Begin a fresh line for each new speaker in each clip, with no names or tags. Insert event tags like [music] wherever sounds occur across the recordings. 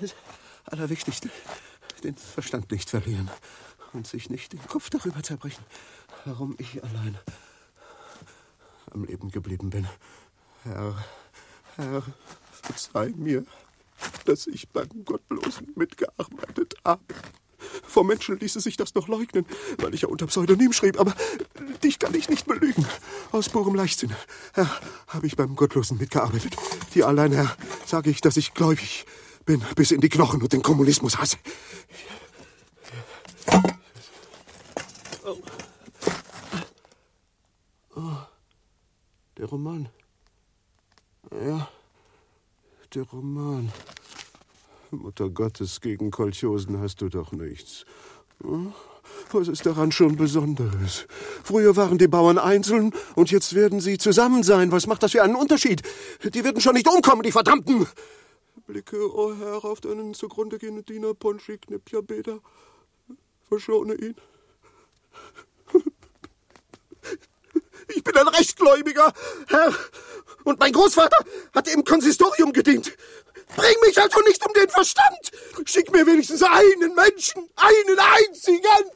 Das Allerwichtigste, den Verstand nicht verlieren und sich nicht den Kopf darüber zerbrechen, warum ich allein am Leben geblieben bin. Herr, Herr, verzeih mir, dass ich beim Gottlosen mitgearbeitet habe. Vor Menschen ließe sich das noch leugnen, weil ich ja unter Pseudonym schrieb, aber dich kann ich nicht belügen. Aus purem Leichtsinn, Herr, habe ich beim Gottlosen mitgearbeitet. Dir allein, Herr, sage ich, dass ich gläubig bin bis in die Knochen und den Kommunismus hasse. Oh. Oh. Der Roman. Ja, der Roman. Mutter Gottes, gegen Kolchosen hast du doch nichts. Hm? Was ist daran schon Besonderes? Früher waren die Bauern einzeln und jetzt werden sie zusammen sein. Was macht das für einen Unterschied? Die werden schon nicht umkommen, die Verdammten! Blicke, o oh Herr, auf deinen zugrunde gehenden Diener Ponchi Knipja Beda. Verschone ihn. Ich bin ein Rechtgläubiger, Herr. Und mein Großvater hat im Konsistorium gedient. Bring mich also nicht um den Verstand. Schick mir wenigstens einen Menschen, einen einzigen.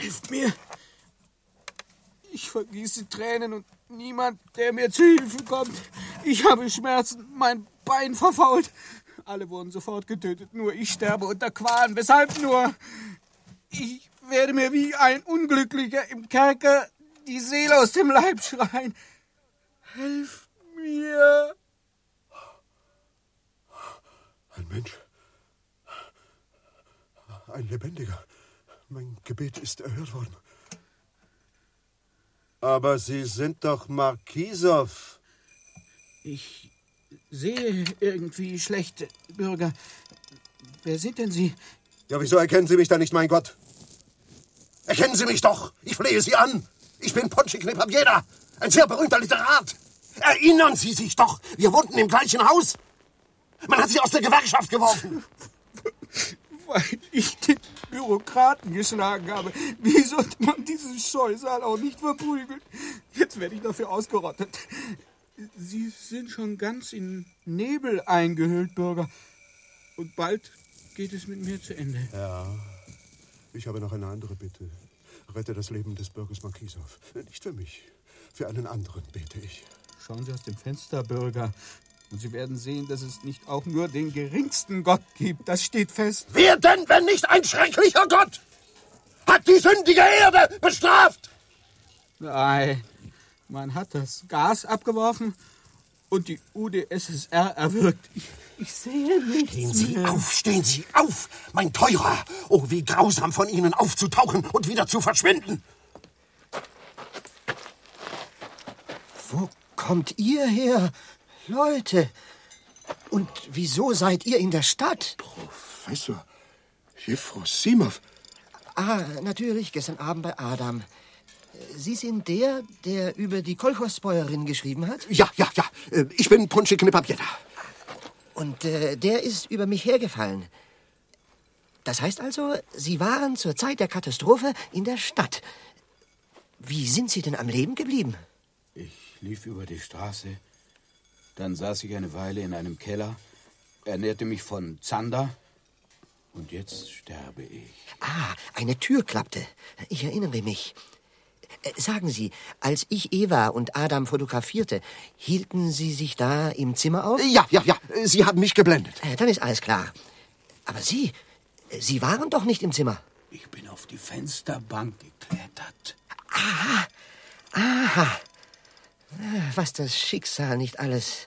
Hilft mir. Ich vergieße Tränen und niemand, der mir zu Hilfe kommt. Ich habe Schmerzen, mein Bein verfault. Alle wurden sofort getötet, nur ich sterbe unter Qualen. Weshalb nur? Ich werde mir wie ein Unglücklicher im Kerker die Seele aus dem Leib schreien. Hilf mir!
Ein Mensch. Ein Lebendiger. Mein Gebet ist erhört worden.
Aber Sie sind doch Markisow.
Ich sehe irgendwie schlecht, Bürger. Wer sind denn Sie?
Ja, wieso erkennen Sie mich dann nicht, mein Gott? Erkennen Sie mich doch! Ich flehe Sie an! Ich bin Ponchik Papiera, ein sehr berühmter Literat. Erinnern Sie sich doch, wir wohnten im gleichen Haus. Man hat Sie aus der Gewerkschaft geworfen. [laughs]
Weil ich den Bürokraten geschlagen habe. Wie sollte man diesen Scheusal auch nicht verprügeln? Jetzt werde ich dafür ausgerottet. Sie sind schon ganz in Nebel eingehüllt, Bürger. Und bald geht es mit mir zu Ende.
Ja, ich habe noch eine andere Bitte. Rette das Leben des Bürgers Markisow. Nicht für mich, für einen anderen bete ich.
Schauen Sie aus dem Fenster, Bürger. Und Sie werden sehen, dass es nicht auch nur den geringsten Gott gibt. Das steht fest.
Wer denn, wenn nicht ein schrecklicher Gott? Hat die sündige Erde bestraft?
Nein, man hat das Gas abgeworfen und die UdSSR erwürgt. Ich, ich sehe nichts
Stehen Sie
mehr.
auf, stehen Sie auf, mein Teurer. Oh, wie grausam von Ihnen aufzutauchen und wieder zu verschwinden.
Wo kommt ihr her? Leute. Und wieso seid ihr in der Stadt?
Professor Jefrosimov.
Ah, natürlich, gestern Abend bei Adam. Sie sind der, der über die Kolchosbäuerin geschrieben hat?
Ja, ja, ja. Ich bin Ponchik Papiera.
Und äh, der ist über mich hergefallen. Das heißt also, Sie waren zur Zeit der Katastrophe in der Stadt. Wie sind Sie denn am Leben geblieben?
Ich lief über die Straße. Dann saß ich eine Weile in einem Keller, ernährte mich von Zander. Und jetzt sterbe ich.
Ah, eine Tür klappte. Ich erinnere mich. Äh, Sagen Sie, als ich Eva und Adam fotografierte, hielten Sie sich da im Zimmer auf?
Ja, ja, ja. Sie haben mich geblendet.
Äh, Dann ist alles klar. Aber Sie, äh, Sie waren doch nicht im Zimmer.
Ich bin auf die Fensterbank geklettert.
Aha. Aha. Was das Schicksal nicht alles.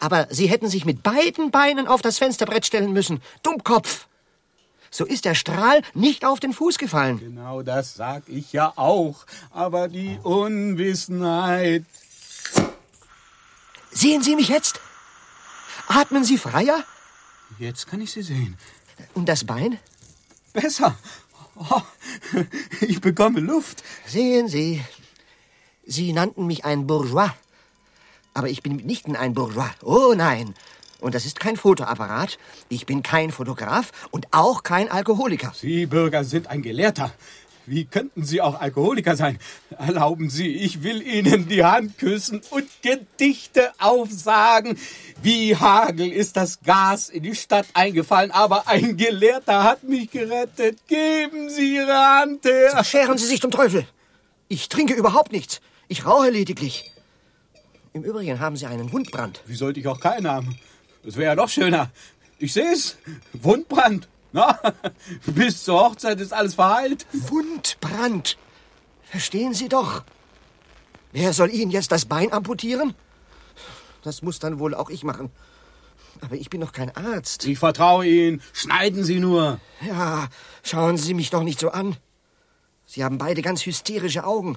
Aber Sie hätten sich mit beiden Beinen auf das Fensterbrett stellen müssen. Dummkopf. So ist der Strahl nicht auf den Fuß gefallen.
Genau das sag ich ja auch. Aber die Unwissenheit.
Sehen Sie mich jetzt? Atmen Sie freier?
Jetzt kann ich sie sehen.
Und das Bein?
Besser. Oh, ich bekomme Luft.
Sehen Sie. Sie nannten mich ein Bourgeois. Aber ich bin mitnichten ein Bourgeois. Oh nein. Und das ist kein Fotoapparat. Ich bin kein Fotograf und auch kein Alkoholiker.
Sie, Bürger, sind ein Gelehrter. Wie könnten Sie auch Alkoholiker sein? Erlauben Sie, ich will Ihnen die Hand küssen und Gedichte aufsagen. Wie Hagel ist das Gas in die Stadt eingefallen, aber ein Gelehrter hat mich gerettet. Geben Sie Ihre Hand her.
Scheren Sie sich zum Teufel. Ich trinke überhaupt nichts. Ich rauche lediglich. Im Übrigen haben Sie einen Wundbrand.
Wie sollte ich auch keinen haben? Das wäre ja noch schöner. Ich sehe es. Wundbrand. Na, [laughs] bis zur Hochzeit ist alles verheilt.
Wundbrand. Verstehen Sie doch. Wer soll Ihnen jetzt das Bein amputieren? Das muss dann wohl auch ich machen. Aber ich bin doch kein Arzt.
Ich vertraue Ihnen. Schneiden Sie nur.
Ja, schauen Sie mich doch nicht so an. Sie haben beide ganz hysterische Augen.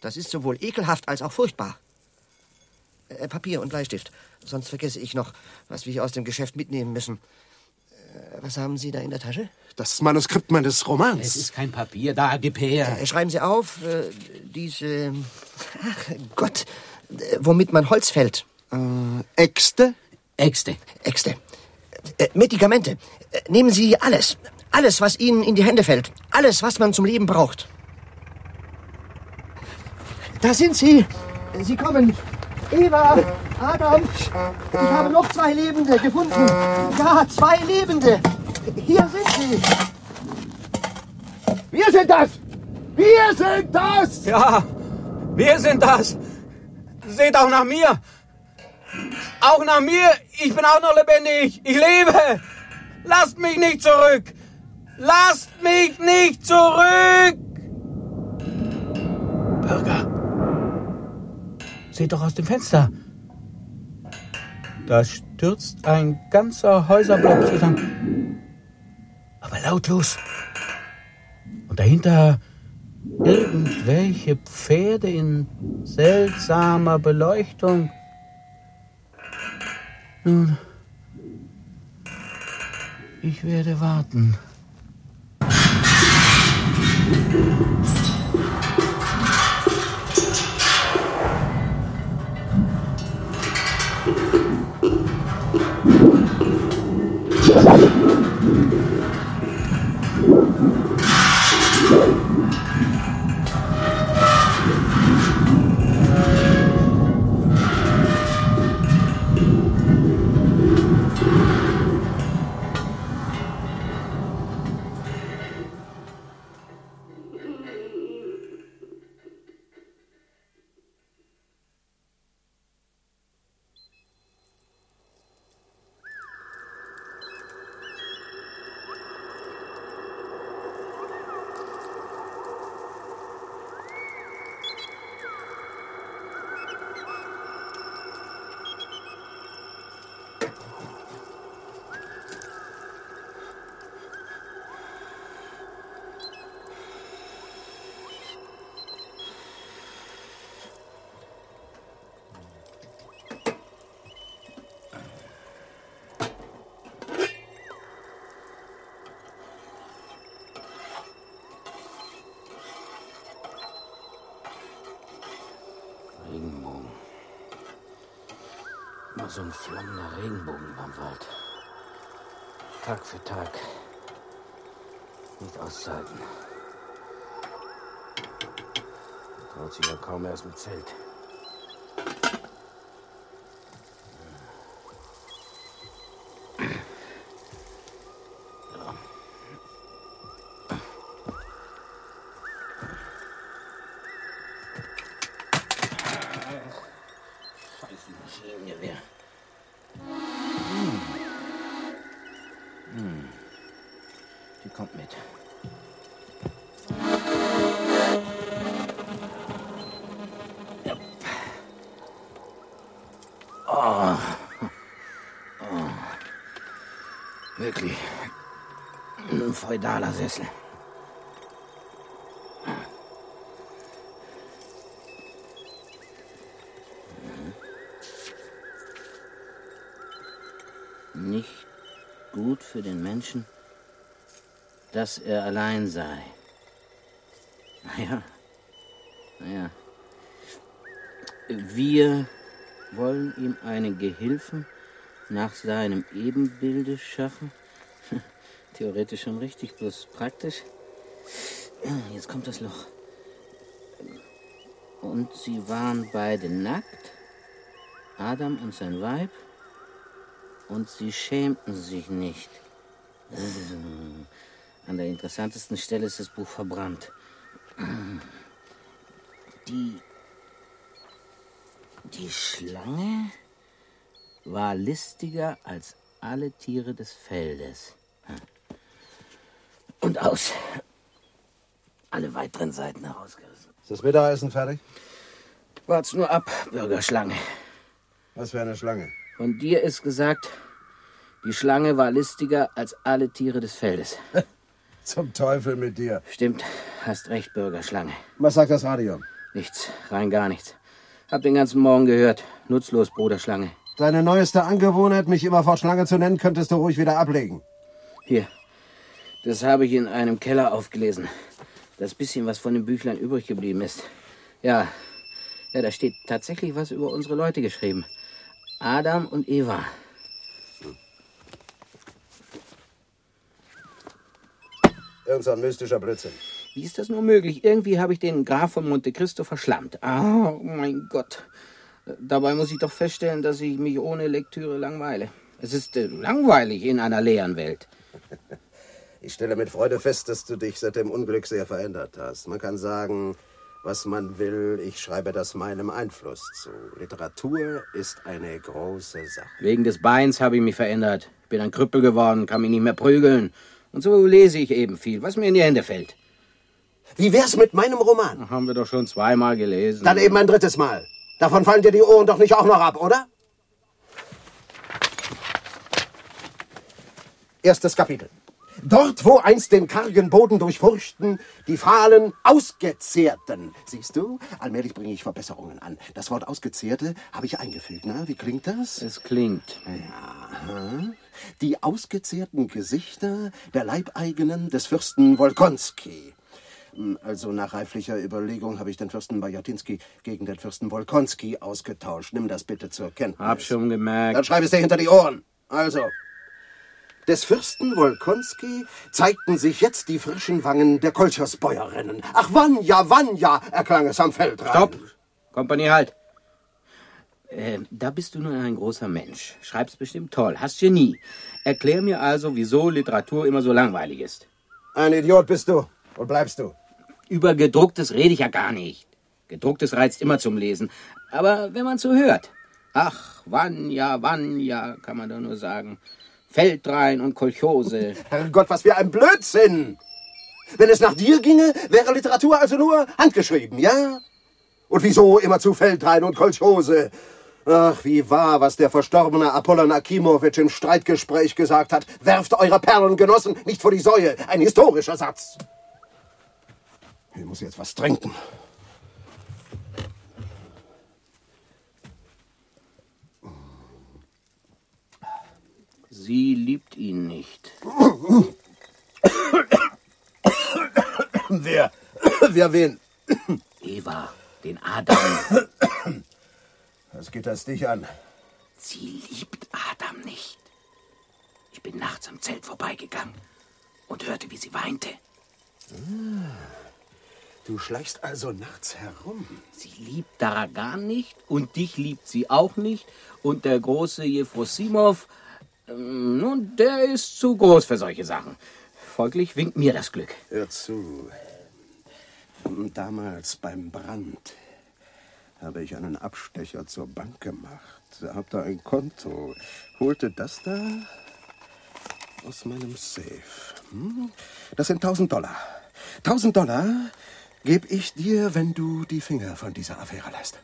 Das ist sowohl ekelhaft als auch furchtbar. Äh, Papier und Bleistift. Sonst vergesse ich noch, was wir hier aus dem Geschäft mitnehmen müssen. Äh, was haben Sie da in der Tasche?
Das Manuskript meines Romans.
Es ist kein Papier, da, gib her.
Äh, schreiben Sie auf, äh, diese. Ach Gott, äh, womit man Holz fällt.
Äh, Äxte?
Äxte.
Äxte. Äh, Medikamente. Äh, nehmen Sie alles. Alles, was Ihnen in die Hände fällt. Alles, was man zum Leben braucht. Da sind Sie. Sie kommen. Eva, Adam, ich habe noch zwei Lebende gefunden. Ja, zwei Lebende. Hier sind sie.
Wir sind das! Wir sind das!
Ja, wir sind das. Seht auch nach mir. Auch nach mir. Ich bin auch noch lebendig. Ich lebe. Lasst mich nicht zurück. Lasst mich nicht zurück. Bürger. Seht doch aus dem Fenster. Da stürzt ein ganzer Häuserblock zusammen. Aber lautlos. Und dahinter irgendwelche Pferde in seltsamer Beleuchtung. Nun, ich werde warten. Immer so ein flammender Regenbogen beim Wald. Tag für Tag. Nicht auszuhalten. Traut sich ja kaum aus dem Zelt. Feudaler Sessel. nicht gut für den Menschen, dass er allein sei. Naja, naja. Wir wollen ihm einen Gehilfen nach seinem Ebenbilde schaffen. Theoretisch schon richtig, bloß praktisch. Jetzt kommt das Loch. Und sie waren beide nackt, Adam und sein Weib, und sie schämten sich nicht. An der interessantesten Stelle ist das Buch verbrannt. Die. Die Schlange war listiger als alle Tiere des Feldes. Und aus. Alle weiteren Seiten herausgerissen.
Ist das Mittagessen fertig?
Wart's nur ab, Bürgerschlange.
Was für eine Schlange.
Von dir ist gesagt, die Schlange war listiger als alle Tiere des Feldes. [laughs]
Zum Teufel mit dir.
Stimmt, hast recht, Bürgerschlange.
Was sagt das Radio?
Nichts, rein gar nichts. Hab den ganzen Morgen gehört. Nutzlos, Bruderschlange.
Deine neueste Angewohnheit, mich immerfort Schlange zu nennen, könntest du ruhig wieder ablegen.
Hier, das habe ich in einem Keller aufgelesen. Das bisschen, was von dem Büchlein übrig geblieben ist. Ja, ja, da steht tatsächlich was über unsere Leute geschrieben. Adam und Eva.
Irgend so ein mystischer Blödsinn.
Wie ist das nur möglich? Irgendwie habe ich den Graf von Monte Cristo verschlammt. Ah, oh mein Gott. Dabei muss ich doch feststellen, dass ich mich ohne Lektüre langweile. Es ist äh, langweilig in einer leeren Welt.
Ich stelle mit Freude fest, dass du dich seit dem Unglück sehr verändert hast. Man kann sagen, was man will, ich schreibe das meinem Einfluss zu. Literatur ist eine große Sache.
Wegen des Beins habe ich mich verändert. Bin ein Krüppel geworden, kann mich nicht mehr prügeln. Und so lese ich eben viel, was mir in die Hände fällt.
Wie wär's mit meinem Roman?
Haben wir doch schon zweimal gelesen.
Dann eben ein drittes Mal. Davon fallen dir die Ohren doch nicht auch noch ab, oder? Erstes Kapitel. Dort, wo einst den kargen Boden durchfurchten, die fahlen Ausgezehrten. Siehst du, allmählich bringe ich Verbesserungen an. Das Wort Ausgezehrte habe ich eingefügt. Na, wie klingt das?
Es klingt.
Ja. Die ausgezehrten Gesichter der Leibeigenen des Fürsten Wolkonski. Also nach reiflicher Überlegung habe ich den Fürsten Bajatinski gegen den Fürsten Wolkonski ausgetauscht. Nimm das bitte zur Kenntnis.
Hab schon gemerkt.
Dann schreib es dir hinter die Ohren. Also, des Fürsten Wolkonski zeigten sich jetzt die frischen Wangen der Kolchersbäuerinnen. Ach, Vanya, Vanya, erklang es am Feldrand.
Stopp! Kompanie, halt! Äh, da bist du nun ein großer Mensch. Schreibst bestimmt toll. Hast Genie. Erklär mir also, wieso Literatur immer so langweilig ist.
Ein Idiot bist du und bleibst du.
Über gedrucktes rede ich ja gar nicht. Gedrucktes reizt immer zum Lesen. Aber wenn man so hört. Ach, Vanya, Vanya, kann man da nur sagen. Feldrein und Kolchose. [laughs]
Herrgott, was für ein Blödsinn! Wenn es nach dir ginge, wäre Literatur also nur handgeschrieben, ja? Und wieso immer zu Feldrein und Kolchose? Ach, wie wahr, was der verstorbene Apollon Akimowitsch im Streitgespräch gesagt hat. Werft eure Perlengenossen nicht vor die Säue. Ein historischer Satz. Ich muss jetzt was trinken.
Sie liebt ihn nicht.
Wer? Wer wen?
Eva, den Adam.
Was geht das dich an?
Sie liebt Adam nicht. Ich bin nachts am Zelt vorbeigegangen und hörte, wie sie weinte.
Du schleichst also nachts herum.
Sie liebt Daragan nicht und dich liebt sie auch nicht. Und der große Jefrosimov, nun, der ist zu groß für solche Sachen. Folglich winkt mir das Glück.
Hör zu. Damals beim Brand habe ich einen Abstecher zur Bank gemacht. Hab da ein Konto. Holte das da aus meinem Safe. Hm? Das sind 1000 Dollar. 1000 Dollar gebe ich dir, wenn du die Finger von dieser Affäre lässt.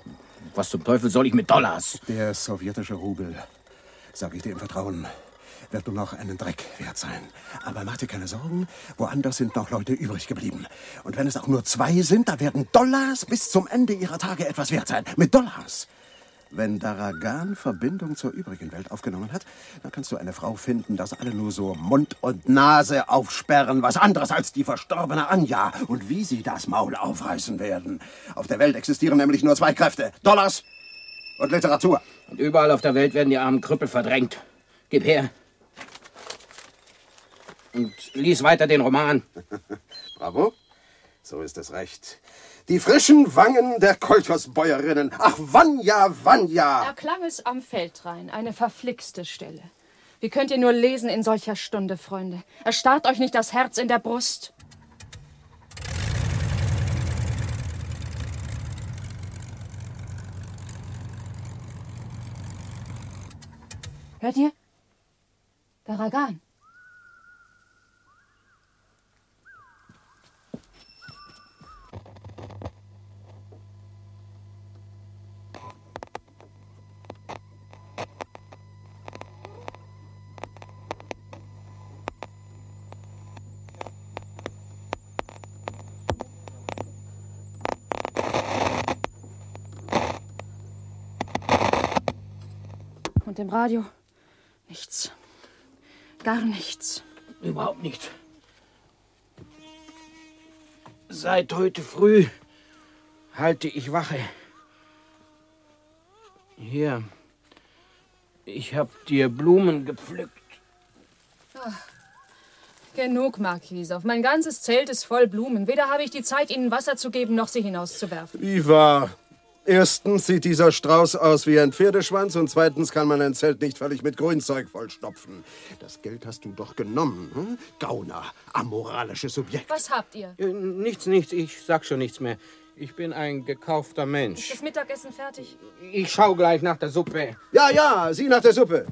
Was zum Teufel soll ich mit Dollars?
Der sowjetische Rubel, sage ich dir im Vertrauen, wird nur noch einen Dreck wert sein. Aber mach dir keine Sorgen, woanders sind noch Leute übrig geblieben. Und wenn es auch nur zwei sind, da werden Dollars bis zum Ende ihrer Tage etwas wert sein. Mit Dollars. Wenn Daragan Verbindung zur übrigen Welt aufgenommen hat, dann kannst du eine Frau finden, dass alle nur so Mund und Nase aufsperren, was anderes als die verstorbene Anja und wie sie das Maul aufreißen werden. Auf der Welt existieren nämlich nur zwei Kräfte: Dollars und Literatur.
Und überall auf der Welt werden die armen Krüppel verdrängt. Gib her. Und lies weiter den Roman. [laughs]
Bravo. So ist es recht. Die frischen Wangen der Kolchosbäuerinnen. Ach, Vanya, Vanya!
Erklang es am Feldrain, eine verflixte Stelle. Wie könnt ihr nur lesen in solcher Stunde, Freunde? Erstarrt euch nicht das Herz in der Brust. Hört ihr? Garagan. Und im Radio. Gar nichts.
Überhaupt nicht. Seit heute früh halte ich Wache. Hier. Ich hab dir Blumen gepflückt.
Genug, Marquise. Auf mein ganzes Zelt ist voll Blumen. Weder habe ich die Zeit, ihnen Wasser zu geben, noch sie hinauszuwerfen.
Wie wahr? Erstens sieht dieser Strauß aus wie ein Pferdeschwanz und zweitens kann man ein Zelt nicht völlig mit Grünzeug vollstopfen. Das Geld hast du doch genommen, hm? Gauner, amoralisches Subjekt.
Was habt ihr?
Äh, Nichts, nichts. Ich sag schon nichts mehr. Ich bin ein gekaufter
Ist
Mensch.
das Mittagessen fertig?
Ich schau gleich nach der Suppe.
Ja, ja, sieh nach der Suppe.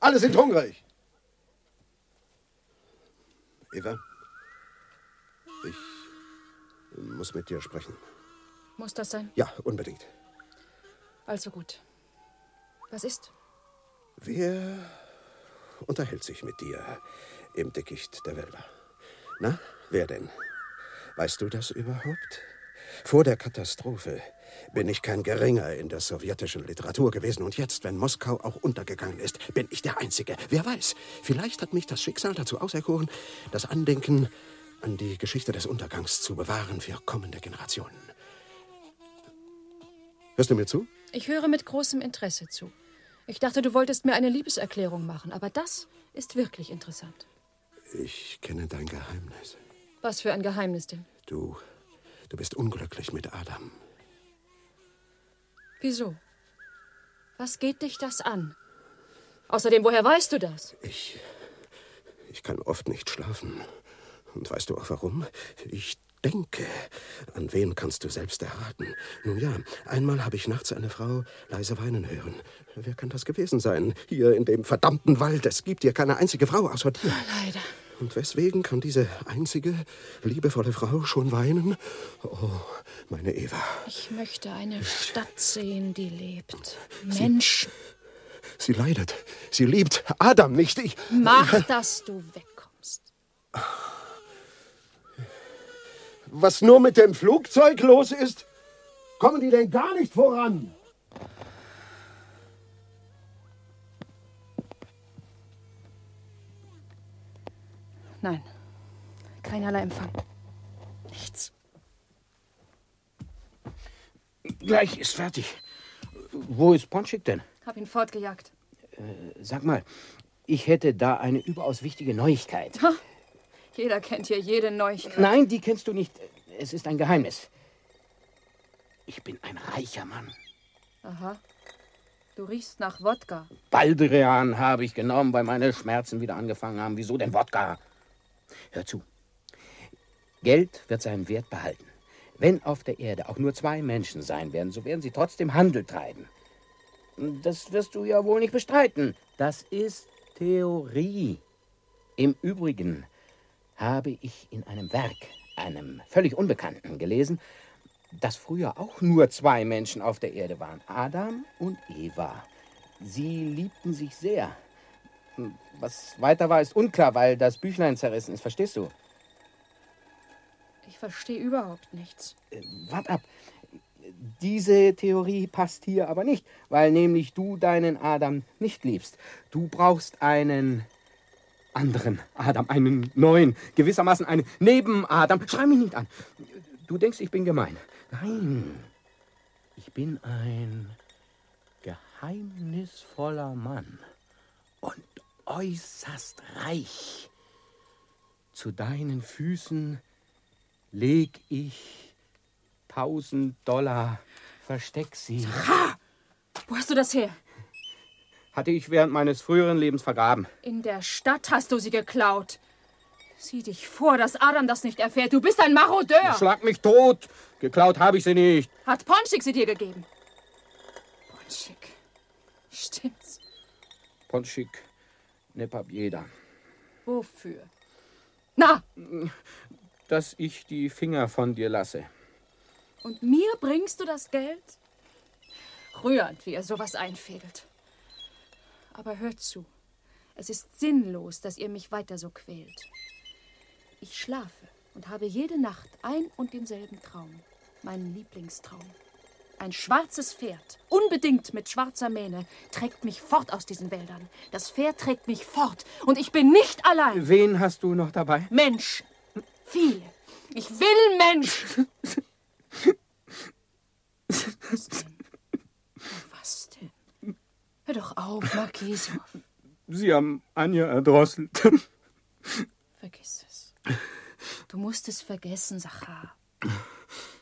Alle sind hungrig. Eva, ich muss mit dir sprechen.
Muss das sein?
Ja, unbedingt.
Also gut. Was ist?
Wer unterhält sich mit dir im Dickicht der Wälder? Na, wer denn? Weißt du das überhaupt? Vor der Katastrophe bin ich kein Geringer in der sowjetischen Literatur gewesen. Und jetzt, wenn Moskau auch untergegangen ist, bin ich der Einzige. Wer weiß, vielleicht hat mich das Schicksal dazu auserkoren, das Andenken an die Geschichte des Untergangs zu bewahren für kommende Generationen. Hörst du mir zu?
Ich höre mit großem Interesse zu. Ich dachte, du wolltest mir eine Liebeserklärung machen, aber das ist wirklich interessant.
Ich kenne dein Geheimnis.
Was für ein Geheimnis denn?
Du, du bist unglücklich mit Adam.
Wieso? Was geht dich das an? Außerdem, woher weißt du das?
Ich. Ich kann oft nicht schlafen. Und weißt du auch warum? Ich denke. An wen kannst du selbst erraten? Nun ja, einmal habe ich nachts eine Frau leise weinen hören. Wer kann das gewesen sein? Hier in dem verdammten Wald. Es gibt hier keine einzige Frau außer dir.
Leider.
Und weswegen kann diese einzige, liebevolle Frau schon weinen? Oh, meine Eva.
Ich möchte eine Stadt sehen, die lebt. Menschen.
Sie leidet. Sie liebt Adam nicht. Ich.
Mach, dass du wegkommst.
Was nur mit dem Flugzeug los ist? Kommen die denn gar nicht voran?
Nein. Keinerlei Empfang. Nichts.
Gleich ist fertig. Wo ist Ponchik denn?
Hab ihn fortgejagt.
Sag mal, ich hätte da eine überaus wichtige Neuigkeit.
Jeder kennt hier jede Neuigkeit.
Nein, die kennst du nicht. Es ist ein Geheimnis. Ich bin ein reicher Mann.
Aha. Du riechst nach Wodka.
Baldrian habe ich genommen, weil meine Schmerzen wieder angefangen haben. Wieso denn Wodka? Hör zu. Geld wird seinen Wert behalten. Wenn auf der Erde auch nur zwei Menschen sein werden, so werden sie trotzdem Handel treiben. Das wirst du ja wohl nicht bestreiten. Das ist Theorie. Im Übrigen habe ich in einem Werk, einem völlig Unbekannten, gelesen, dass früher auch nur zwei Menschen auf der Erde waren, Adam und Eva. Sie liebten sich sehr. Was weiter war, ist unklar, weil das Büchlein zerrissen ist, verstehst du?
Ich verstehe überhaupt nichts.
Wart ab. Diese Theorie passt hier aber nicht, weil nämlich du deinen Adam nicht liebst. Du brauchst einen anderen Adam, einen neuen, gewissermaßen einen Neben-Adam. Schrei mich nicht an. Du denkst, ich bin gemein. Nein, ich bin ein geheimnisvoller Mann und äußerst reich. Zu deinen Füßen
leg ich 1000 Dollar. Versteck sie.
Wo hast du das her?
Hatte ich während meines früheren Lebens vergraben.
In der Stadt hast du sie geklaut. Sieh dich vor, dass Adam das nicht erfährt. Du bist ein Marodeur.
Schlag mich tot. Geklaut habe ich sie nicht.
Hat Ponschik sie dir gegeben? Ponschik. Stimmt's.
Ponschik Nepabieda.
Wofür? Na,
Dass ich die Finger von dir lasse.
und mir bringst du das Geld? Rührend, wie er sowas einfädelt. Aber hört zu. Es ist sinnlos, dass ihr mich weiter so quält. Ich schlafe und habe jede Nacht ein und denselben Traum. Meinen Lieblingstraum. Ein schwarzes Pferd, unbedingt mit schwarzer Mähne, trägt mich fort aus diesen Wäldern. Das Pferd trägt mich fort und ich bin nicht allein.
Wen hast du noch dabei?
Mensch. Viele. Ich will Mensch. [laughs] Was denn? Hör doch auf, Marquiso.
Sie haben Anja erdrosselt. [laughs]
Vergiss es. Du musst es vergessen, Sachar.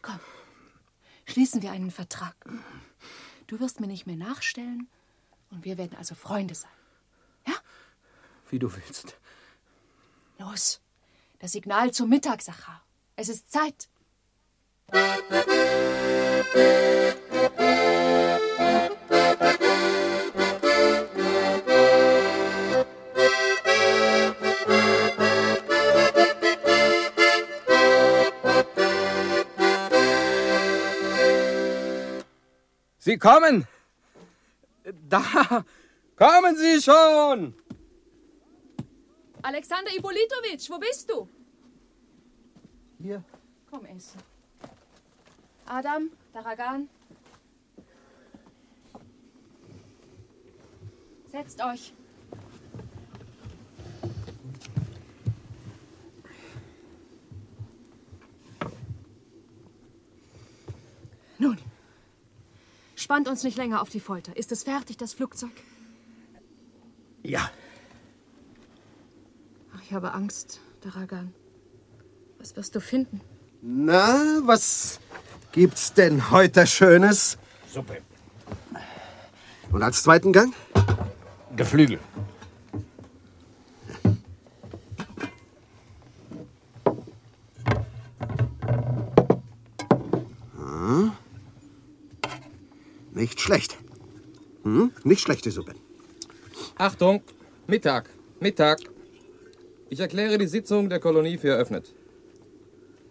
Komm, schließen wir einen Vertrag. Du wirst mir nicht mehr nachstellen und wir werden also Freunde sein.
Wie du willst.
Los, das Signal zum Mittag, Sachar. Es ist Zeit.
Sie kommen! Da! Kommen Sie schon!
Alexander Ipolitovic, wo bist du?
Hier.
Komm, essen. Adam, Daragan. Setzt euch. Nun, spannt uns nicht länger auf die Folter. Ist es fertig, das Flugzeug?
Ja,
Ach, ich habe Angst, Daragan. Was wirst du finden?
na, was gibt's denn heute Schönes?
Suppe.
Und als zweiten Gang?
Geflügel.
Nicht schlecht. Hm? Nicht schlechte Suppe.
Achtung, Mittag, Mittag. Ich erkläre die Sitzung der Kolonie für eröffnet.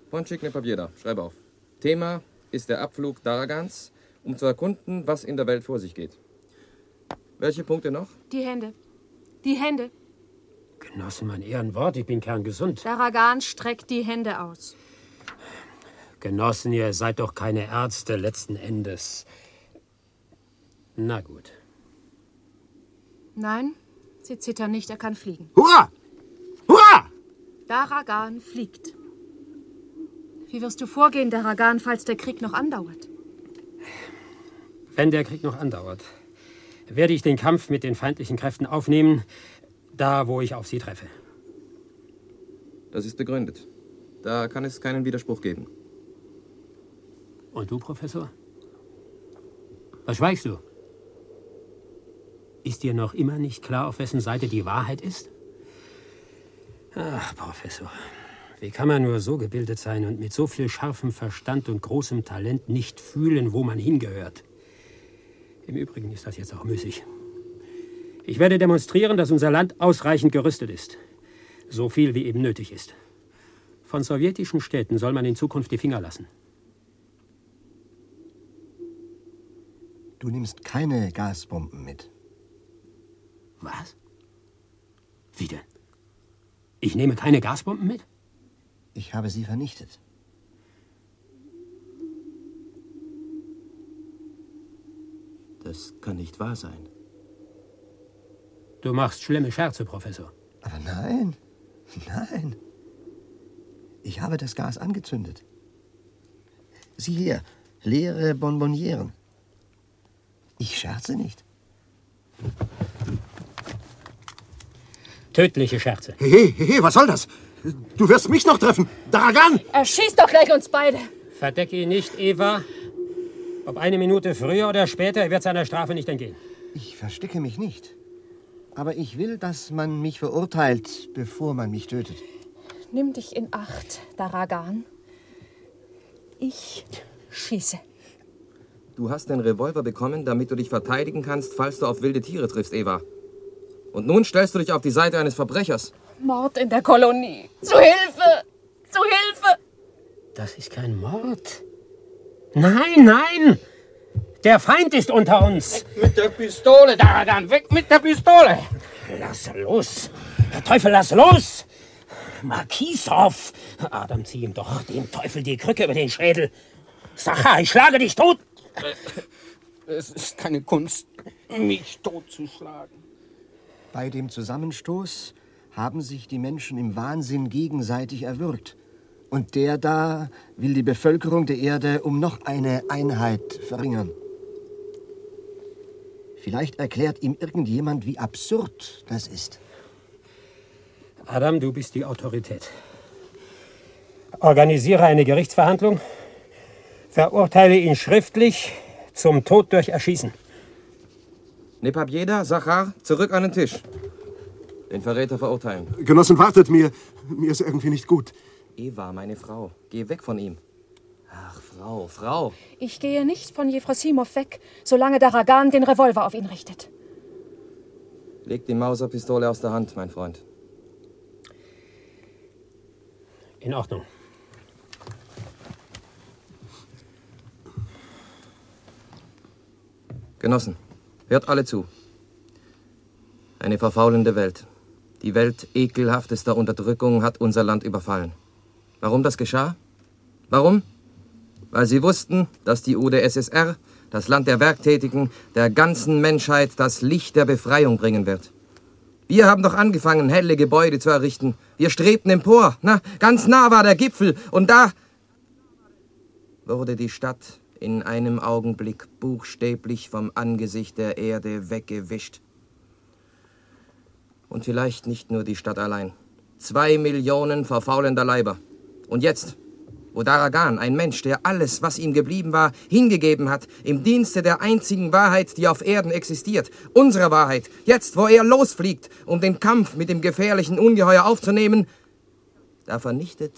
Ponchik ne Papieda, schreib auf. Thema ist der Abflug Daragans, um zu erkunden, was in der Welt vor sich geht. Welche Punkte noch?
Die Hände. Die Hände.
Genossen, mein Ehrenwort, ich bin kerngesund.
Daragan streckt die Hände aus.
Genossen, ihr seid doch keine Ärzte letzten Endes. Na gut.
Nein, sie zittern nicht, er kann fliegen.
Hurra! Hurra!
Daragan fliegt. Wie wirst du vorgehen, Daragan, falls der Krieg noch andauert?
Wenn der Krieg noch andauert, werde ich den Kampf mit den feindlichen Kräften aufnehmen, da wo ich auf sie treffe.
Das ist begründet. Da kann es keinen Widerspruch geben.
Und du, Professor? Was schweigst du? Ist dir noch immer nicht klar, auf wessen Seite die Wahrheit ist? Ach, Professor, wie kann man nur so gebildet sein und mit so viel scharfem Verstand und großem Talent nicht fühlen, wo man hingehört? Im Übrigen ist das jetzt auch müßig. Ich werde demonstrieren, dass unser Land ausreichend gerüstet ist. So viel wie eben nötig ist. Von sowjetischen Städten soll man in Zukunft die Finger lassen.
Du nimmst keine Gasbomben mit.
Was? Wie denn? Ich nehme keine Gasbomben mit?
Ich habe sie vernichtet.
Das kann nicht wahr sein.
Du machst schlimme Scherze, Professor.
Aber nein, [laughs] nein. Ich habe das Gas angezündet. Sieh hier, leere Bonbonnieren. Ich scherze nicht.
Tödliche Scherze.
Hey, hey, hey, was soll das? Du wirst mich noch treffen. Daragan!
Er schießt doch gleich uns beide.
Verdecke ihn nicht, Eva. Ob eine Minute früher oder später, er wird seiner Strafe nicht entgehen.
Ich verstecke mich nicht. Aber ich will, dass man mich verurteilt, bevor man mich tötet.
Nimm dich in Acht, Daragan. Ich schieße.
Du hast den Revolver bekommen, damit du dich verteidigen kannst, falls du auf wilde Tiere triffst, Eva. Und nun stellst du dich auf die Seite eines Verbrechers.
Mord in der Kolonie. Zu Hilfe! Zu Hilfe!
Das ist kein Mord. Nein, nein! Der Feind ist unter uns.
Mit der Pistole, Daragan, weg mit der Pistole!
Lass los! Teufel, lass los! Markisow! Adam, zieh ihm doch dem Teufel die Krücke über den Schädel. Sacha, ich schlage dich tot!
Es ist keine Kunst, mich totzuschlagen.
Bei dem Zusammenstoß haben sich die Menschen im Wahnsinn gegenseitig erwürgt. Und der da will die Bevölkerung der Erde um noch eine Einheit verringern. Vielleicht erklärt ihm irgendjemand, wie absurd das ist.
Adam, du bist die Autorität. Organisiere eine Gerichtsverhandlung, verurteile ihn schriftlich zum Tod durch Erschießen.
Nepabjeda, Sachar, zurück an den Tisch. Den Verräter verurteilen.
Genossen, wartet mir. Mir ist irgendwie nicht gut.
Eva, meine Frau, geh weg von ihm. Ach, Frau, Frau.
Ich gehe nicht von Jefrosimov weg, solange Daragan den Revolver auf ihn richtet.
Leg die Mauserpistole aus der Hand, mein Freund.
In Ordnung.
Genossen, hört alle zu. Eine verfaulende Welt. Die Welt ekelhaftester Unterdrückung hat unser Land überfallen. Warum das geschah? Warum? Weil sie wussten, dass die UdSSR, das Land der Werktätigen, der ganzen Menschheit das Licht der Befreiung bringen wird. Wir haben doch angefangen, helle Gebäude zu errichten. Wir strebten empor. Na, ganz nah war der Gipfel. Und da wurde die Stadt in einem Augenblick buchstäblich vom Angesicht der Erde weggewischt. Und vielleicht nicht nur die Stadt allein. Zwei Millionen verfaulender Leiber. Und jetzt, wo Daragan, ein Mensch, der alles, was ihm geblieben war, hingegeben hat, im Dienste der einzigen Wahrheit, die auf Erden existiert, unserer Wahrheit, jetzt, wo er losfliegt, um den Kampf mit dem gefährlichen Ungeheuer aufzunehmen, da vernichtet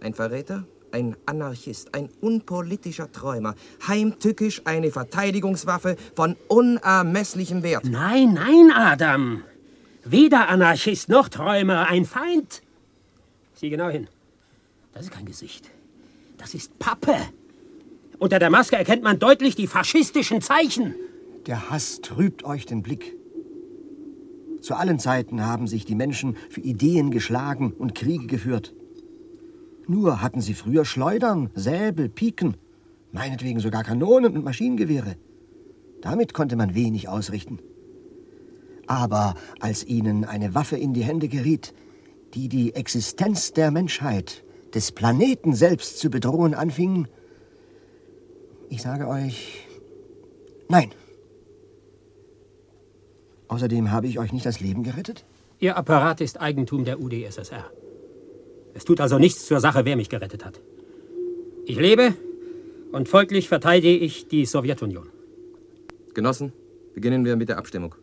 ein Verräter, ein Anarchist, ein unpolitischer Träumer, heimtückisch eine Verteidigungswaffe von unermesslichem Wert.
Nein, nein, Adam. Weder Anarchist noch Träumer, ein Feind. Sieh genau hin. Das ist kein Gesicht. Das ist Pappe. Unter der Maske erkennt man deutlich die faschistischen Zeichen.
Der Hass trübt euch den Blick. Zu allen Zeiten haben sich die Menschen für Ideen geschlagen und Kriege geführt. Nur hatten sie früher Schleudern, Säbel, Piken, meinetwegen sogar Kanonen und Maschinengewehre. Damit konnte man wenig ausrichten. Aber als ihnen eine Waffe in die Hände geriet, die die Existenz der Menschheit, des Planeten selbst zu bedrohen anfing, ich sage euch, nein. Außerdem habe ich euch nicht das Leben gerettet?
Ihr Apparat ist Eigentum der UdSSR. Es tut also nichts zur Sache, wer mich gerettet hat. Ich lebe und folglich verteidige ich die Sowjetunion.
Genossen, beginnen wir mit der Abstimmung.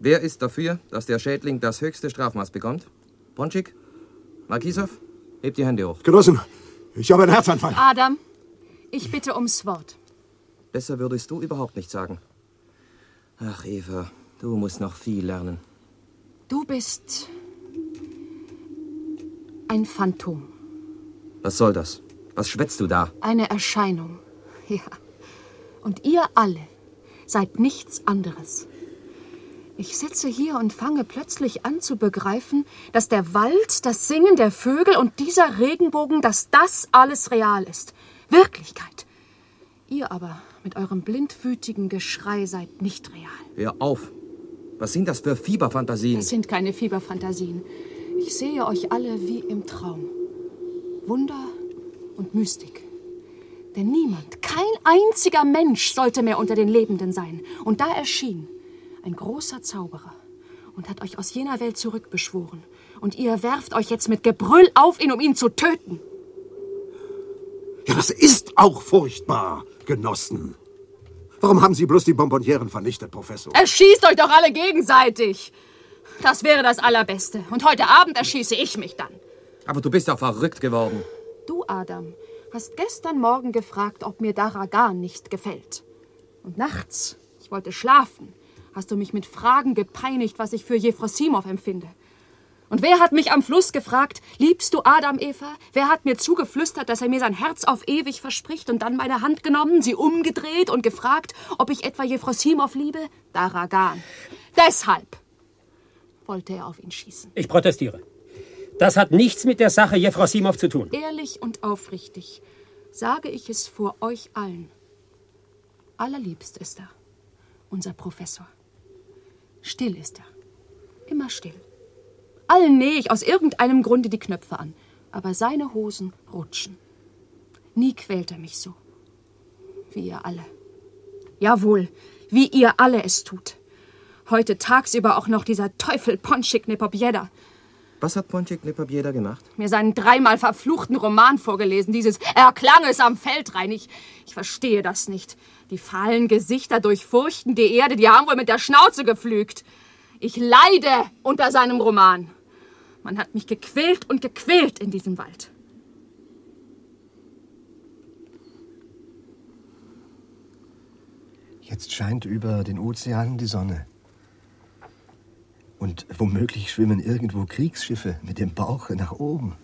Wer ist dafür, dass der Schädling das höchste Strafmaß bekommt? Ponchik? Markisow? Hebt die Hände hoch.
Genossen, ich habe einen Herzanfall.
Adam, ich bitte ums Wort.
Besser würdest du überhaupt nicht sagen. Ach, Eva, du musst noch viel lernen.
Du bist ein Phantom,
Was soll das? Was schwätzt du da?
eine Erscheinung. [laughs] Ja. Und ihr alle seid nichts anderes. Ich sitze hier und fange plötzlich an zu begreifen, dass der Wald, das Singen der Vögel und dieser Regenbogen, dass das alles real ist. Wirklichkeit. Ihr aber mit eurem blindwütigen Geschrei seid nicht real.
Hör auf. Was sind das für Fieberfantasien?
Das sind keine Fieberfantasien. Ich sehe euch alle wie im Traum. Wunder und Mystik. Denn niemand, kein einziger Mensch sollte mehr unter den Lebenden sein. Und da erschien ein großer Zauberer und hat euch aus jener Welt zurückbeschworen Und ihr werft euch jetzt mit Gebrüll auf ihn, um ihn zu töten.
Ja, das ist auch furchtbar, Genossen. Warum haben Sie bloß die Bonbonnieren vernichtet, Professor?
Erschießt euch doch alle gegenseitig. Das wäre das Allerbeste. Und heute Abend erschieße ich mich dann.
Aber du bist ja verrückt geworden.
Du, Adam, hast gestern Morgen gefragt, ob mir Daragan nicht gefällt. Und nachts, ich wollte schlafen, hast du mich mit Fragen gepeinigt, was ich für Jefrosimov empfinde. Und wer hat mich am Fluss gefragt, liebst du Adam, Eva? Wer hat mir zugeflüstert, dass er mir sein Herz auf ewig verspricht und dann meine Hand genommen, sie umgedreht und gefragt, ob ich etwa Jefrosimov liebe? Daragan. Deshalb wollte er auf ihn schießen.
Ich protestiere. Das hat nichts mit der Sache Jefrosimov zu tun.
Ehrlich und aufrichtig sage ich es vor euch allen. Allerliebst ist er, unser Professor. Still ist er, immer still. Allen nähe ich aus irgendeinem Grunde die Knöpfe an, aber seine Hosen rutschen. Nie quält er mich so, wie ihr alle. Jawohl, wie ihr alle es tut. Heute tagsüber auch noch dieser Teufel Ponchik Nepobjeda.
Was hat Ponchik Nepobjeda gemacht?
Mir seinen dreimal verfluchten Roman vorgelesen, dieses Erklang es am Feldrain. Ich, ich verstehe das nicht. Die fahlen Gesichter durchfurchten die Erde, die haben wohl mit der Schnauze gepflügt. Ich leide unter seinem Roman. Man hat mich gequält und gequält in diesem Wald.
Jetzt scheint über den Ozeanen die Sonne. Und womöglich schwimmen irgendwo Kriegsschiffe mit dem Bauch nach oben.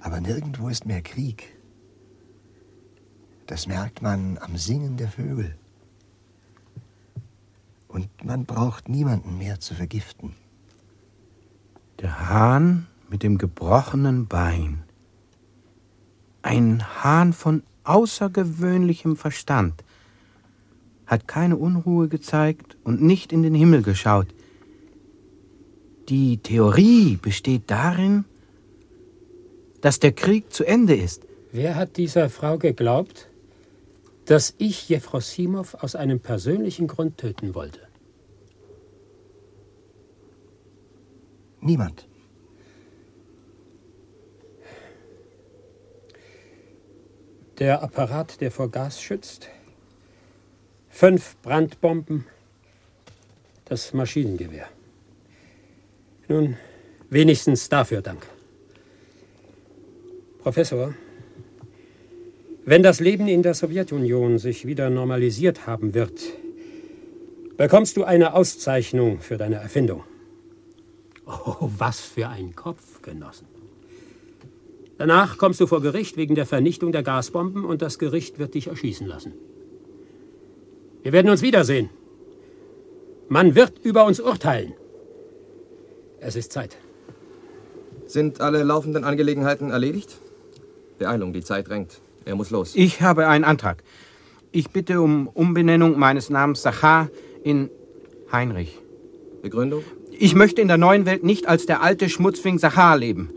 Aber nirgendwo ist mehr Krieg. Das merkt man am Singen der Vögel. Und man braucht niemanden mehr zu vergiften.
Der Hahn mit dem gebrochenen Bein. Ein Hahn von außergewöhnlichem Verstand hat keine Unruhe gezeigt und nicht in den Himmel geschaut. Die Theorie besteht darin, dass der Krieg zu Ende ist.
Wer hat dieser Frau geglaubt, dass ich Jefrosimov aus einem persönlichen Grund töten wollte?
Niemand.
Der Apparat, der vor Gas schützt, fünf Brandbomben, das Maschinengewehr. Nun, wenigstens dafür Dank. Professor, wenn das Leben in der Sowjetunion sich wieder normalisiert haben wird, bekommst du eine Auszeichnung für deine Erfindung. Oh, was für ein Kopf, Genossen. Danach kommst du vor Gericht wegen der Vernichtung der Gasbomben und das Gericht wird dich erschießen lassen. Wir werden uns wiedersehen. Man wird über uns urteilen. Es ist Zeit.
Sind alle laufenden Angelegenheiten erledigt? Beeilung, die Zeit drängt. Er muss los.
Ich habe einen Antrag. Ich bitte um Umbenennung meines Namens Sachar in Heinrich.
Begründung?
Ich möchte in der neuen Welt nicht als der alte Schmutzfing Sachar leben.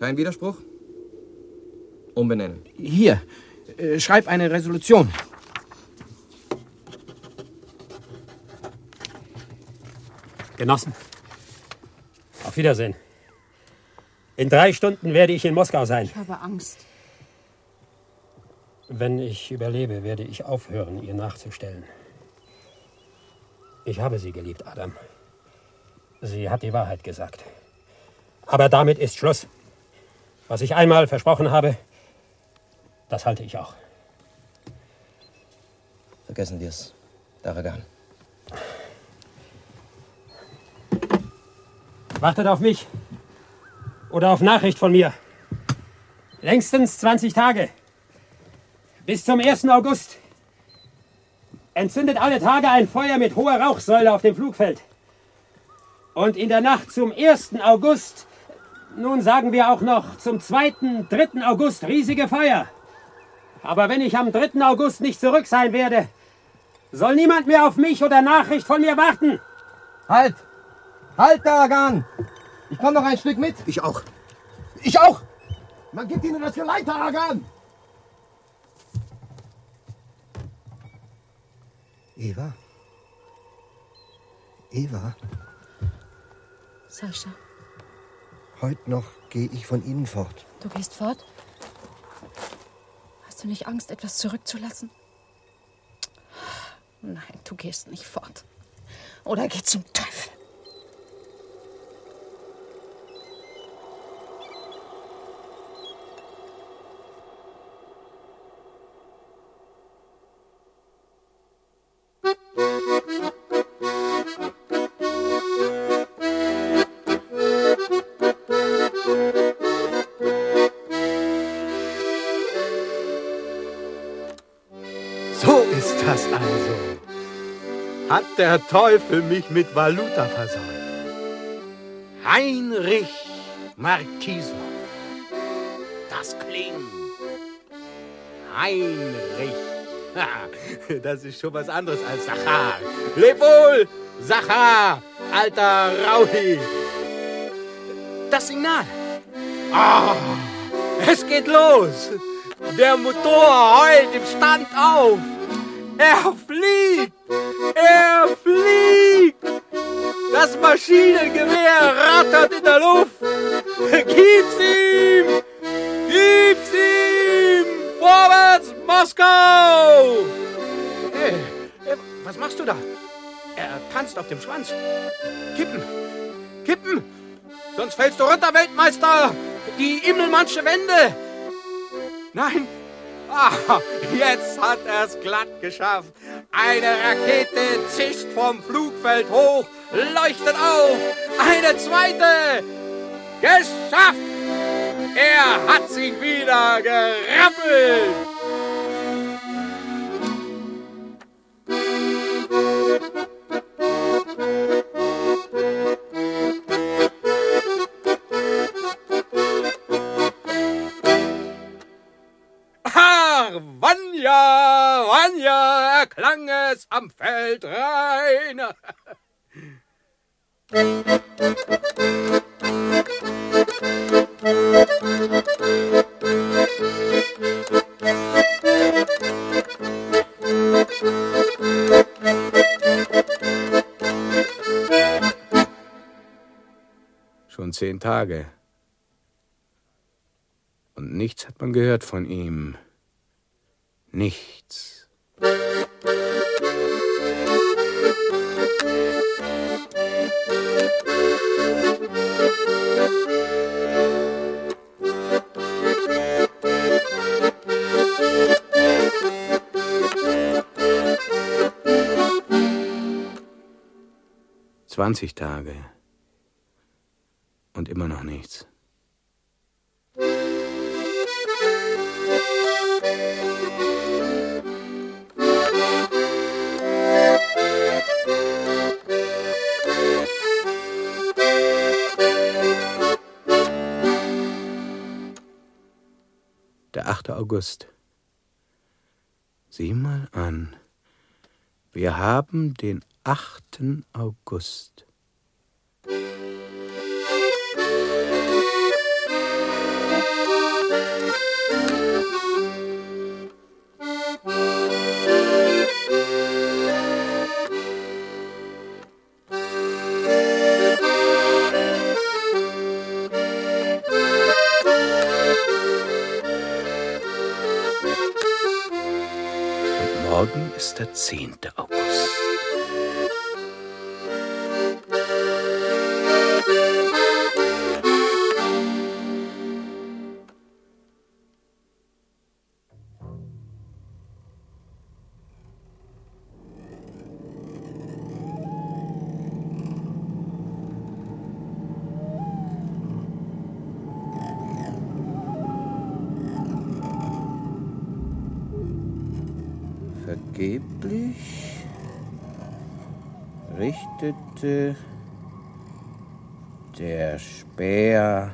Kein Widerspruch? Umbenennen.
Hier, äh, schreib eine Resolution.
Genossen, auf Wiedersehen. In drei Stunden werde ich in Moskau sein.
Ich habe Angst.
Wenn ich überlebe, werde ich aufhören, ihr nachzustellen. Ich habe sie geliebt, Adam. Sie hat die Wahrheit gesagt. Aber damit ist Schluss. Was ich einmal versprochen habe, das halte ich auch.
Vergessen wir es, Daragan.
Wartet auf mich. Oder auf Nachricht von mir. Längstens 20 Tage. Bis zum 1. August. Entzündet alle Tage ein Feuer mit hoher Rauchsäule auf dem Flugfeld. Und in der Nacht zum 1. August, nun sagen wir auch noch zum 2., 3. August riesige Feuer. Aber wenn ich am 3. August nicht zurück sein werde, soll niemand mehr auf mich oder Nachricht von mir warten.
Halt! Halt, Daragan! Ich komme noch ein Stück mit.
Ich auch.
Ich auch! Man gibt Ihnen das Geleit, Daragan!
Eva? Eva?
Sascha,
Heute noch gehe ich von Ihnen fort.
du gehst fort? Hast du nicht Angst, etwas zurückzulassen? Nein, du gehst nicht fort. Oder geh zum Teufel.
Der Teufel mich mit Valuta versäumt. Heinrich Markisov. Das klingt. Heinrich. Das ist schon was anderes als Sachar. Leb wohl, Sachar, alter Rauhi. Das Signal. Ah, es geht los. Der Motor heult im Stand auf. Er fliegt. Er fliegt. Das Maschinengewehr rattert in der Luft. Gib's ihm. Gib's ihm. Vorwärts, Moskau. Hey, hey, was machst du da? Er tanzt auf dem Schwanz. Kippen. Kippen. Sonst fällst du runter, Weltmeister. Die Immelmannsche Wende. Nein. Ah, jetzt hat er es glatt geschafft. Eine Rakete zischt vom Flugfeld hoch, leuchtet auf. Eine zweite. Geschafft. Er hat sich wieder gerappelt. Erklang es am Feldrain. Schon zehn Tage. Und nichts hat man gehört von ihm. Nichts. Zwanzig Tage. Und immer noch nichts. Der 8. August. Sieh mal an. Wir haben den 8. August. Morgen ist der 10. richtete der Späher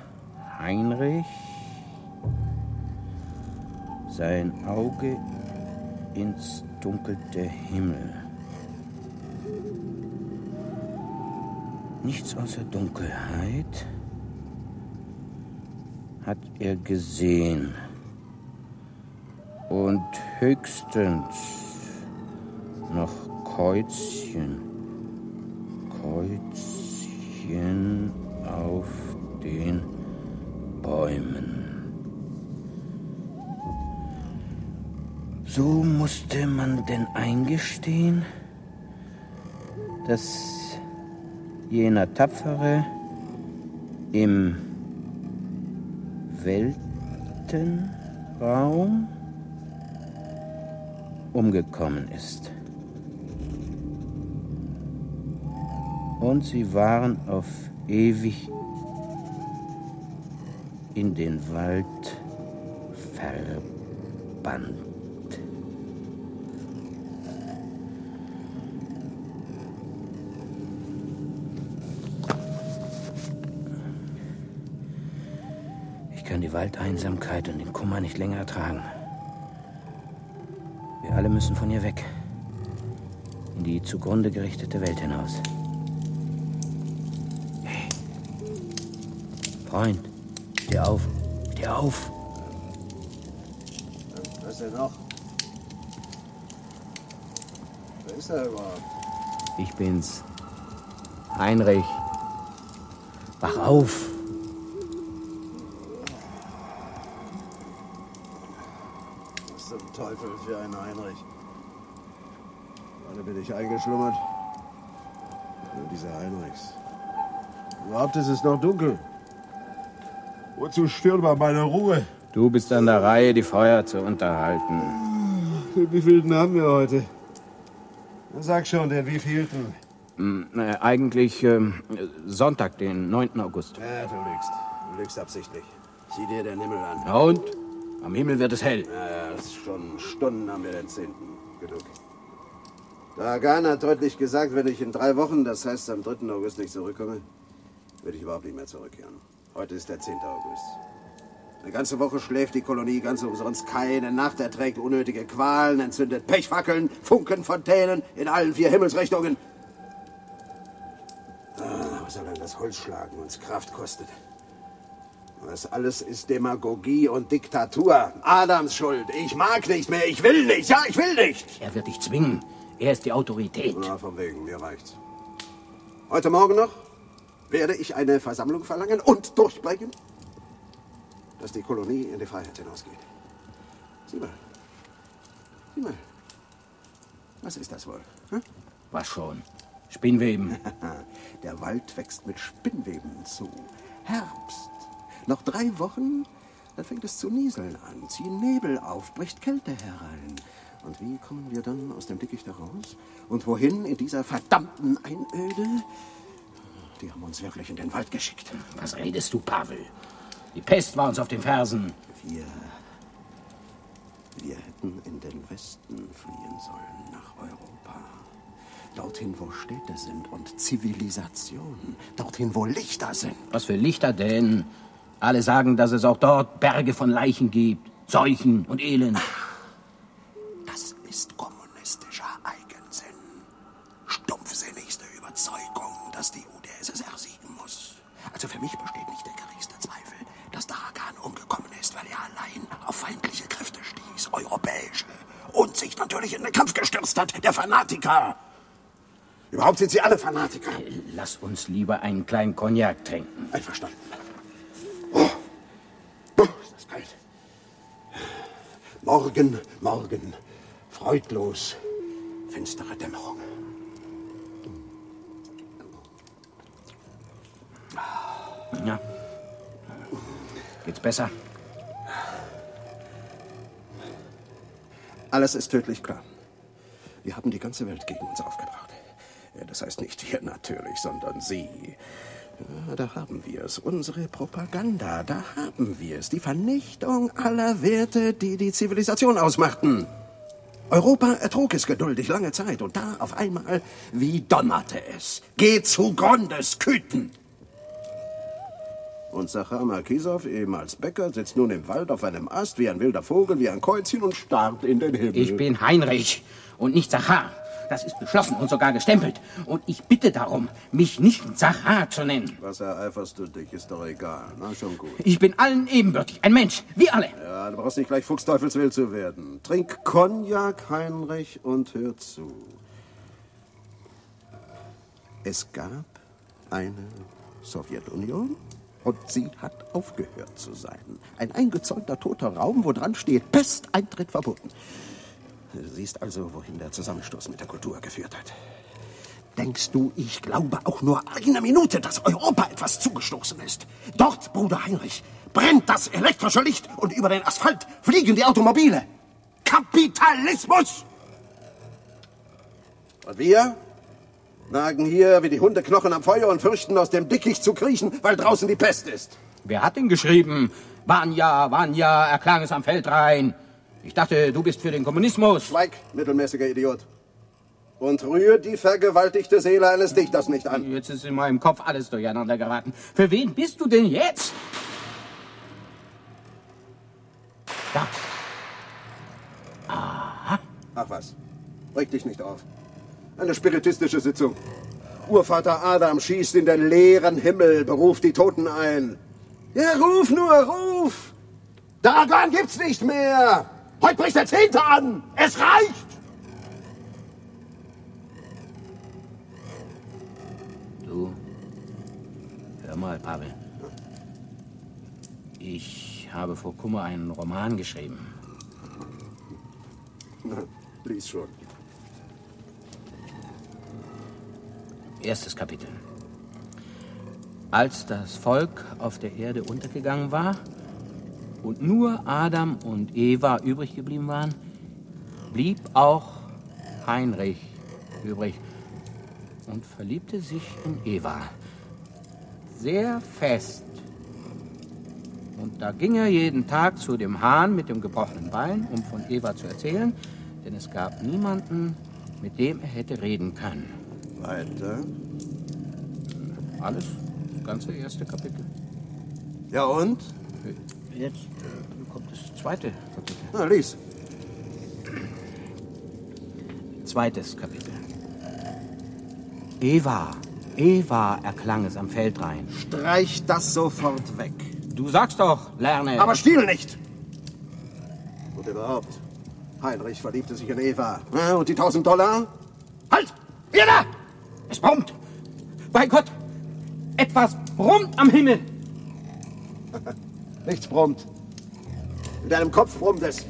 Heinrich. Sein Auge ins dunkelte Himmel. Nichts außer Dunkelheit hat er gesehen. Und höchstens noch Kreuzchen denn eingestehen, dass jener Tapfere im Weltenraum umgekommen ist. Und sie waren auf ewig in den Wald verbannt. Die Waldeinsamkeit und den Kummer nicht länger ertragen. Wir alle müssen von hier weg. In die zugrunde gerichtete Welt hinaus. Hey. Freund, steh auf. Steh auf.
Was denn noch? Wer ist er überhaupt?
Ich bin's. Heinrich. Wach auf.
Was zum Teufel für ein Heinrich? Gerade bin ich eingeschlummert. Nur diese Heinrichs. Überhaupt ist es noch dunkel. Wozu stört man meine Ruhe?
Du bist an der Reihe, die Feuer zu unterhalten.
Den wievielten haben wir heute? Sag schon, den wievielten?
Hm, äh, eigentlich ähm, Sonntag, den 9. August.
Ja, du lügst. Du lügst absichtlich. Sieh dir den Himmel an.
Und? Am Himmel wird es hell.
Ja, ist schon Stunden haben wir den 10. Genug. Dagan hat deutlich gesagt, wenn ich in drei Wochen, das heißt am 3. August, nicht zurückkomme, werde ich überhaupt nicht mehr zurückkehren. Heute ist der 10. August. Eine ganze Woche schläft die Kolonie ganz umsonst keine Nacht, erträgt unnötige Qualen, entzündet Pechfackeln, Funkenfontänen in allen vier Himmelsrichtungen. Ah, was allein das Holzschlagen uns Kraft kostet. Das alles ist Demagogie und Diktatur. Adams Schuld. Ich mag nicht mehr. Ich will nicht. Ja, ich will nicht.
Er wird dich zwingen. Er ist die Autorität.
Na, von wegen. Mir reicht's. Heute Morgen noch werde ich eine Versammlung verlangen und durchbringen, dass die Kolonie in die Freiheit hinausgeht. Sieh mal. Sieh mal. Was ist das wohl? Hm?
Was schon? Spinnweben. [laughs]
Der Wald wächst mit Spinnweben zu. Herbst. Noch drei Wochen, dann fängt es zu nieseln an, ziehen Nebel auf, bricht Kälte herein. Und wie kommen wir dann aus dem Dickicht heraus? Und wohin in dieser verdammten Einöde? Die haben uns wirklich in den Wald geschickt.
Was redest du, Pavel? Die Pest war uns auf den Fersen.
Wir. Wir hätten in den Westen fliehen sollen, nach Europa. Dorthin, wo Städte sind und Zivilisation. Dorthin, wo Lichter sind.
Was für Lichter denn? Alle sagen, dass es auch dort Berge von Leichen gibt. Seuchen und Elend.
Das ist kommunistischer Eigensinn. Stumpfsinnigste Überzeugung, dass die UdSSR siegen muss. Also für mich besteht nicht der geringste Zweifel, dass Darakan umgekommen ist, weil er allein auf feindliche Kräfte stieß, europäische, und sich natürlich in den Kampf gestürzt hat, der Fanatiker. Überhaupt sind sie alle Fanatiker.
Lass uns lieber einen kleinen Cognac trinken.
Einverstanden. Ist das kalt. Morgen, morgen. Freudlos. Finstere Dämmerung.
Ja. Geht's besser?
Alles ist tödlich klar. Wir haben die ganze Welt gegen uns aufgebracht. Das heißt nicht wir natürlich, sondern Sie. Ja, da haben wir es. Unsere Propaganda, da haben wir es. Die Vernichtung aller Werte, die die Zivilisation ausmachten. Europa ertrug es geduldig lange Zeit und da auf einmal, wie donnerte es. Geht zugrunde, Sküten! Und Sachar Markisow, ehemals Bäcker, sitzt nun im Wald auf einem Ast wie ein wilder Vogel, wie ein Käuzchen und starrt in den Himmel.
Ich bin Heinrich und nicht Zachar. Das ist beschlossen und sogar gestempelt. Und ich bitte darum, mich nicht Zachar zu nennen.
Was ereiferst du dich, ist doch egal. Na, schon gut.
Ich bin allen ebenbürtig. Ein Mensch, wie alle.
Ja, du brauchst nicht gleich fuchsteufelswild zu werden. Trink Cognac, Heinrich, und hör zu. Es gab eine Sowjetunion Und sie hat aufgehört zu sein. Ein eingezäunter toter Raum, wo dran steht, Pesteintritt verboten. Du siehst also, wohin der Zusammenstoß mit der Kultur geführt hat. Denkst du, ich glaube auch nur eine Minute, dass Europa etwas zugestoßen ist? Dort, Bruder Heinrich, brennt das elektrische Licht und über den Asphalt fliegen die Automobile. Kapitalismus! Und wir nagen hier wie die Hundeknochen am Feuer und fürchten, aus dem Dickicht zu kriechen, weil draußen die Pest ist.
Wer hat denn geschrieben? Vanya, Vanya, erklang es am Feldrain. Ich dachte, du bist für den Kommunismus.
Schweig, mittelmäßiger Idiot. Und rühr die vergewaltigte Seele eines Dichters nicht an.
Jetzt ist in meinem Kopf alles durcheinander geraten. Für wen bist du denn jetzt? Da.
Aha. Ach was. Reg dich nicht auf. Eine spiritistische Sitzung. Urvater Adam schießt in den leeren Himmel, beruft die Toten ein. Ja, ruf nur, ruf! Daran gibt's nicht mehr! Heute bricht der Zehnte an! Es reicht!
Du, hör mal, Pavel. Ich habe vor Kummer einen Roman geschrieben.
Na, lies schon.
Erstes Kapitel. Als das Volk auf der Erde untergegangen war und nur Adam und Eva übrig geblieben waren, blieb auch Heinrich übrig und verliebte sich in Eva. Sehr fest. Und da ging er jeden Tag zu dem Hahn mit dem gebrochenen Bein, um von Eva zu erzählen, denn es gab niemanden, mit dem er hätte reden können.
Weiter.
Alles, das ganze erste Kapitel.
Ja und?
Jetzt kommt das zweite Kapitel.
Na, lies.
Zweites Kapitel. Eva, Eva erklang es am Feldrain.
Streich das sofort weg.
Du sagst doch, lerne.
Aber stiehl nicht! Und überhaupt, Heinrich verliebte sich in Eva. Und die 1000 Dollar?
Halt! Ihr da! Es brummt! Bei Gott! Etwas brummt am Himmel!
Nichts brummt. In deinem Kopf brummt es.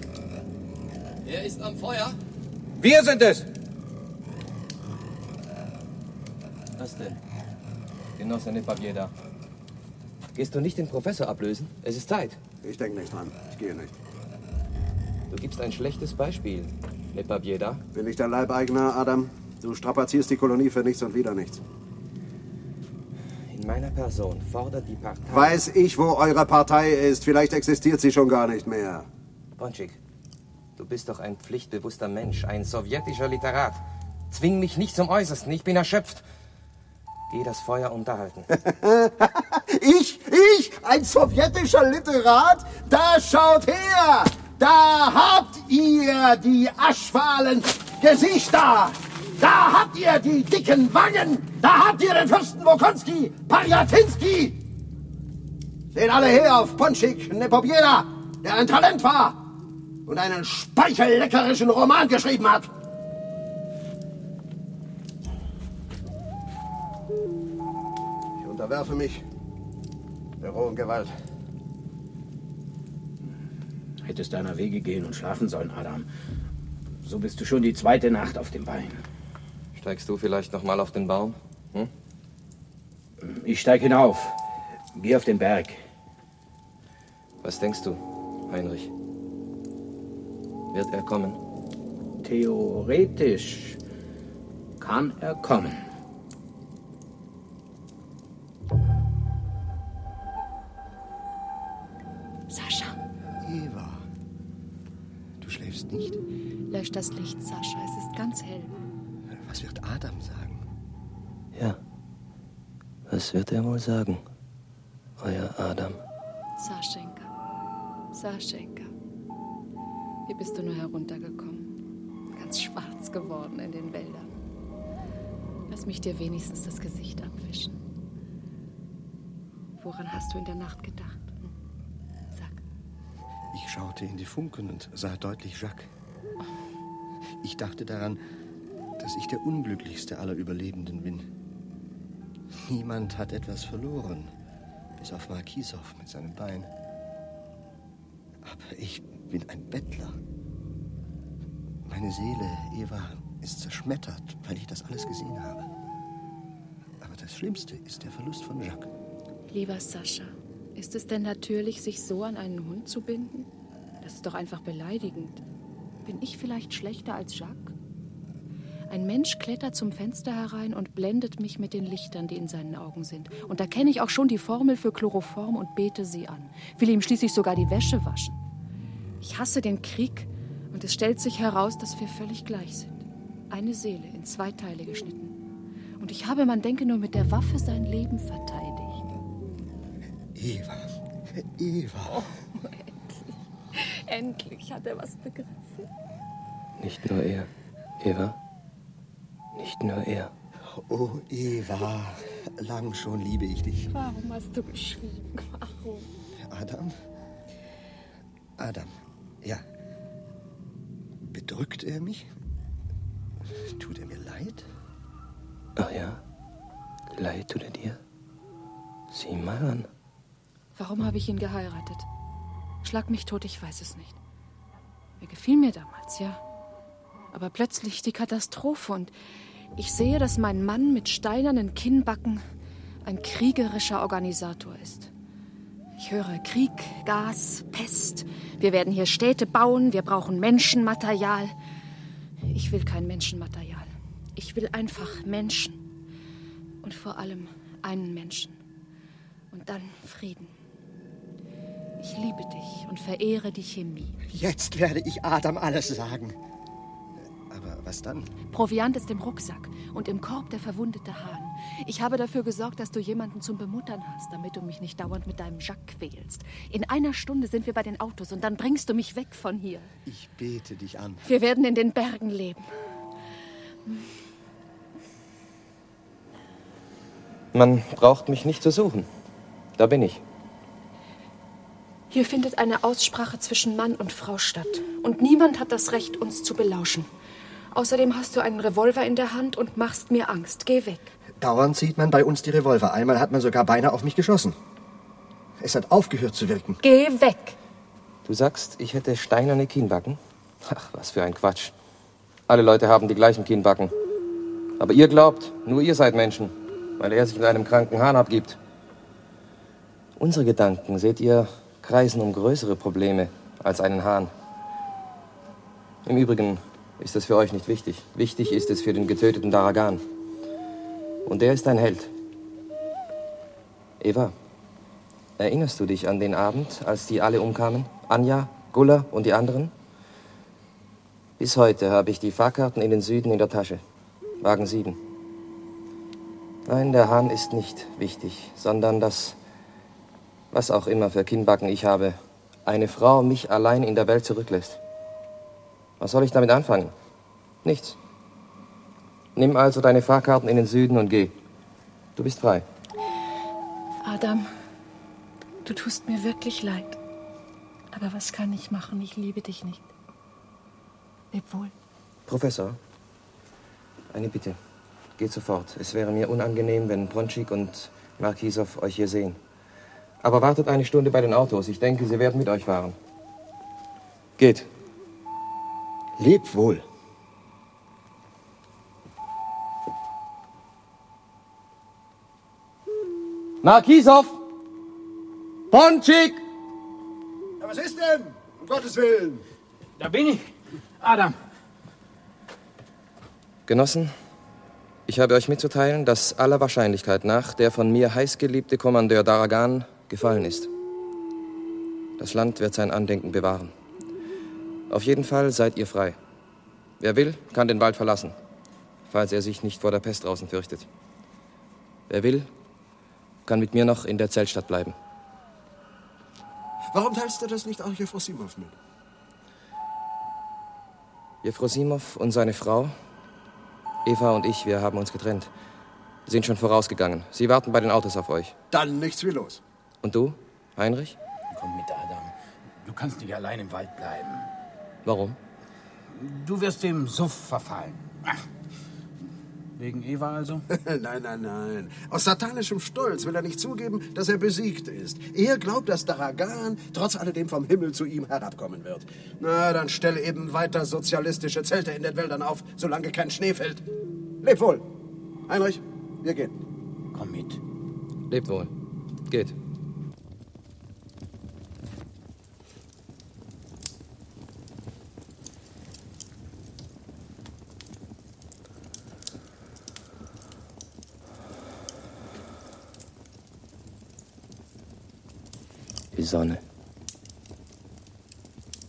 Er ist am Feuer.
Wir sind es!
Was denn? Genosse Nepavieda. Gehst du nicht den Professor ablösen? Es ist Zeit.
Ich denke nicht dran. Ich gehe nicht.
Du gibst ein schlechtes Beispiel, Nepavieda.
Bin ich der Leibeigner, Adam? Du strapazierst die Kolonie für nichts und wieder nichts.
In meiner Person fordert die Partei...
Weiß ich, wo eure Partei ist. Vielleicht existiert sie schon gar nicht mehr.
Bonchik, du bist doch ein pflichtbewusster Mensch, ein sowjetischer Literat. Zwing mich nicht zum Äußersten, ich bin erschöpft. Geh das Feuer unterhalten. [laughs]
Ich, ich, ein sowjetischer Literat? Da schaut her! Da habt ihr die aschfahlen Gesichter! Da habt ihr die dicken Wangen! Da habt ihr den Fürsten Wokonski, Pariatinski! Seht alle her auf Ponschik Nepobieda, der ein Talent war und einen speichelleckerischen Roman geschrieben hat. Ich unterwerfe mich der rohen Gewalt.
Hättest deiner Wege gehen und schlafen sollen, Adam. So bist du schon die zweite Nacht auf dem Bein.
Steigst du vielleicht noch mal auf den Baum? Hm?
Ich steig hinauf. Geh auf den Berg.
Was denkst du, Heinrich? Wird er kommen?
Theoretisch kann er kommen.
Sascha,
Eva, du schläfst nicht?
lösch das Licht, Sascha. Es ist ganz hell.
Was wird Adam sagen?
Ja. Was wird er wohl sagen, euer Adam?
Saschenka, Saschenka. Wie bist du nur heruntergekommen? Ganz schwarz geworden in den Wäldern. Lass mich dir wenigstens das Gesicht abwischen. Woran hast du in der Nacht gedacht? Hm?
Ich schaute in die Funken und sah deutlich Jacques. Ich dachte daran, dass ich der unglücklichste aller Überlebenden bin. Niemand hat etwas verloren. Bis auf Markisow mit seinem Bein. Aber ich bin ein Bettler. Meine Seele, Eva, ist zerschmettert, weil ich das alles gesehen habe. Aber das Schlimmste ist der Verlust von Jacques.
Lieber Sascha, ist es denn natürlich, sich so an einen Hund zu binden? Das ist doch einfach beleidigend. Bin ich vielleicht schlechter als Jacques? Ein Mensch klettert zum Fenster herein und blendet mich mit den Lichtern, die in seinen Augen sind. Und da kenne ich auch schon die Formel für Chloroform und bete sie an. Will ihm schließlich sogar die Wäsche waschen. Ich hasse den Krieg und es stellt sich heraus, dass wir völlig gleich sind. Eine Seele in zwei Teile geschnitten. Und ich habe, man denke nur, mit der Waffe sein Leben verteidigt.
Eva, Eva.
Oh, endlich. Endlich hat er was begriffen.
Nicht nur er, Eva. Nicht nur er.
Oh, Eva, lang schon liebe ich dich.
Warum hast du geschwiegen? Warum?
Adam? Adam, ja. Bedrückt er mich? Tut er mir leid?
Ach ja? Leid tut er dir? Sieh mal an.
Warum habe ich ihn geheiratet? Schlag mich tot, ich weiß es nicht. Er gefiel mir damals, ja. Aber plötzlich die Katastrophe und ich sehe, dass mein Mann mit steinernen Kinnbacken ein kriegerischer Organisator ist. Ich höre Krieg, Gas, Pest. Wir werden hier Städte bauen, wir brauchen Menschenmaterial. Ich will kein Menschenmaterial. Ich will einfach Menschen. Und vor allem einen Menschen. Und dann Frieden. Ich liebe dich und verehre die Chemie.
Jetzt werde ich Adam alles sagen. Aber was dann?
Proviant ist im Rucksack und im Korb der verwundete Hahn. Ich habe dafür gesorgt, dass du jemanden zum Bemuttern hast, damit du mich nicht dauernd mit deinem Jacques quälst. In einer Stunde sind wir bei den Autos und dann bringst du mich weg von hier.
Ich bete dich an.
Wir werden in den Bergen leben.
Man braucht mich nicht zu suchen. Da bin ich.
Hier findet eine Aussprache zwischen Mann und Frau statt. Und niemand hat das Recht, uns zu belauschen. Außerdem hast du einen Revolver in der Hand und machst mir Angst. Geh weg.
Dauernd sieht man bei uns die Revolver. Einmal hat man sogar beinahe auf mich geschossen. Es hat aufgehört zu wirken.
Geh weg.
Du sagst, ich hätte steinerne Kinnbacken? Ach, was für ein Quatsch. Alle Leute haben die gleichen Kinnbacken. Aber ihr glaubt, nur ihr seid Menschen, weil er sich mit einem kranken Hahn abgibt. Unsere Gedanken, seht ihr, kreisen um größere Probleme als einen Hahn. Im Übrigen ist das für euch nicht wichtig. Wichtig ist es für den getöteten Daragan. Und der ist ein Held. Eva, erinnerst du dich an den Abend, als die alle umkamen? Anja, Gulla und die anderen? Bis heute habe ich die Fahrkarten in den Süden in der Tasche. Wagen 7. Nein, der Hahn ist nicht wichtig, sondern das, was auch immer für Kinnbacken ich habe, eine Frau mich allein in der Welt zurücklässt. Was soll ich damit anfangen? Nichts. Nimm also deine Fahrkarten in den Süden und geh. Du bist frei.
Adam, du tust mir wirklich leid. Aber was kann ich machen? Ich liebe dich nicht. Leb wohl.
Professor, eine Bitte. Geht sofort. Es wäre mir unangenehm, wenn Bronschik und Markisow euch hier sehen. Aber wartet eine Stunde bei den Autos. Ich denke, sie werden mit euch fahren. Geht.
Leb wohl.
Markisow! Bronschik!
Ja, was ist denn? Um Gottes Willen.
Da bin ich. Adam.
Genossen, ich habe euch mitzuteilen, dass aller Wahrscheinlichkeit nach der von mir heißgeliebte Kommandeur Daragan gefallen ist. Das Land wird sein Andenken bewahren. Auf jeden Fall seid ihr frei. Wer will, kann den Wald verlassen, falls er sich nicht vor der Pest draußen fürchtet. Wer will, kann mit mir noch in der Zeltstadt bleiben.
Warum teilst du das nicht auch Jefrosimov mit?
Jefrosimov und seine Frau, Eva und ich, wir haben uns getrennt. Sind schon vorausgegangen. Sie warten bei den Autos auf euch.
Dann nichts wie los.
Und du, Heinrich?
Komm mit, Adam. Du kannst nicht allein im Wald bleiben.
Warum?
Du wirst dem Suff verfallen. Ach.
Wegen Eva also? [laughs]
nein, nein, nein. Aus satanischem Stolz will er nicht zugeben, dass er besiegt ist. Er glaubt, dass Daragan trotz alledem vom Himmel zu ihm herabkommen wird. Na, dann stelle eben weiter sozialistische Zelte in den Wäldern auf, solange kein Schnee fällt. Leb wohl. Heinrich, wir gehen.
Komm mit.
Lebt wohl. Geht. Die Sonne.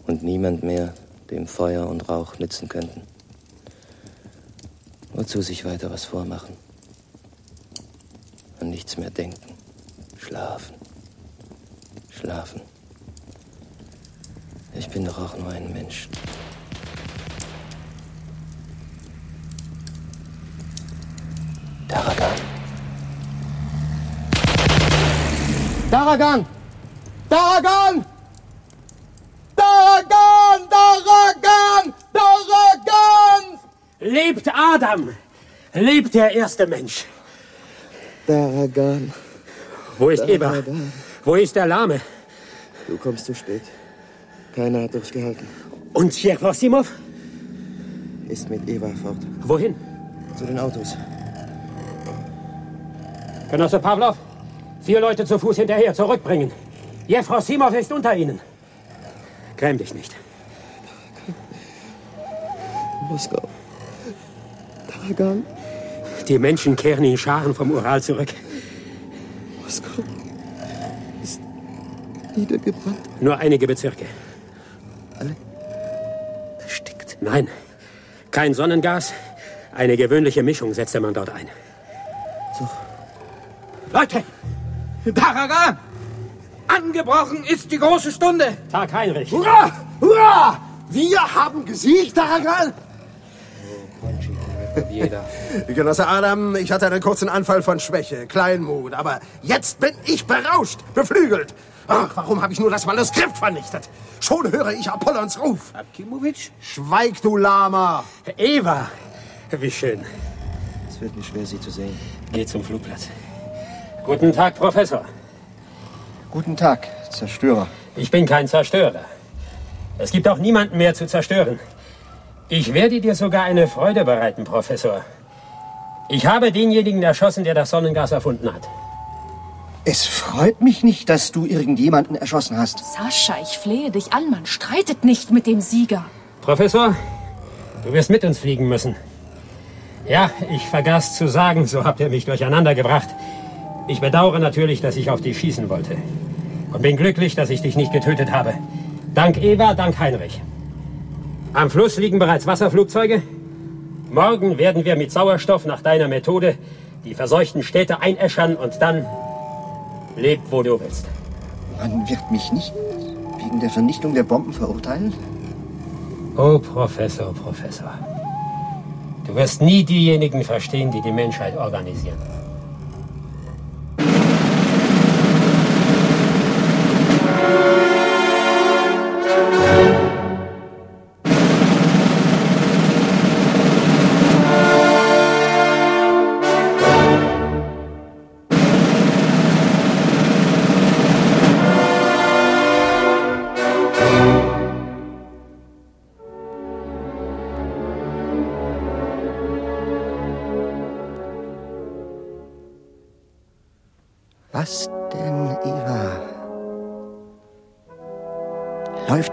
Und niemand mehr, dem Feuer und Rauch nützen könnten. Wozu sich weiter was vormachen? An nichts mehr denken. Schlafen. Schlafen. Ich bin doch auch nur ein Mensch. Daragan.
Daragan! Daragan! Daragan! Daragan! Daragan!
Lebt Adam! Lebt der erste Mensch!
Daragan.
Wo ist Eva? Wo ist der Lahme?
Du kommst zu spät. Keiner hat durchgehalten.
Und Tschechosimov?
Ist mit Eva fort.
Wohin?
Zu den Autos.
Genosse Pavlov, vier Leute zu Fuß hinterher, zurückbringen. Jefrosimov ist unter ihnen. Gräm dich nicht.
Moskau. Daragan.
Die Menschen kehren in Scharen vom Ural zurück.
Moskau ist niedergebrannt.
Nur einige Bezirke.
Alle?
Erstickt. Nein, kein Sonnengas. Eine gewöhnliche Mischung setzte man dort ein.
So.
Leute! Daragan! Angebrochen ist die große Stunde!
Tag Heinrich!
Hurra! Hurra! Wir haben gesiegt, Daragan! [laughs]
Jeder.
Genosse Adam, ich hatte einen kurzen Anfall von Schwäche, Kleinmut, aber jetzt bin ich berauscht, beflügelt. Ach, warum habe ich nur das Manuskript vernichtet? Schon höre ich Apollons Ruf.
Akimowitsch?
Schweig, du Lama!
Eva! Wie schön.
Es wird mir schwer, Sie zu sehen.
Geh zum Flugplatz. Guten Tag, Professor.
Guten Tag, Zerstörer.
Ich bin kein Zerstörer. Es gibt auch niemanden mehr zu zerstören. Ich werde dir sogar eine Freude bereiten, Professor. Ich habe denjenigen erschossen, der das Sonnengas erfunden hat.
Es freut mich nicht, dass du irgendjemanden erschossen hast.
Sascha, ich flehe dich an, man streitet nicht mit dem Sieger.
Professor, du wirst mit uns fliegen müssen. Ja, ich vergaß zu sagen, so habt ihr mich durcheinander gebracht. Ich bedauere natürlich, dass ich auf dich schießen wollte. Und bin glücklich, dass ich dich nicht getötet habe. Dank Eva, dank Heinrich. Am Fluss liegen bereits Wasserflugzeuge. Morgen werden wir mit Sauerstoff nach deiner Methode die verseuchten Städte einäschern und dann lebt, wo du willst.
Man wird mich nicht wegen der Vernichtung der Bomben verurteilen?
Oh, Professor, Professor. Du wirst nie diejenigen verstehen, die die Menschheit organisieren.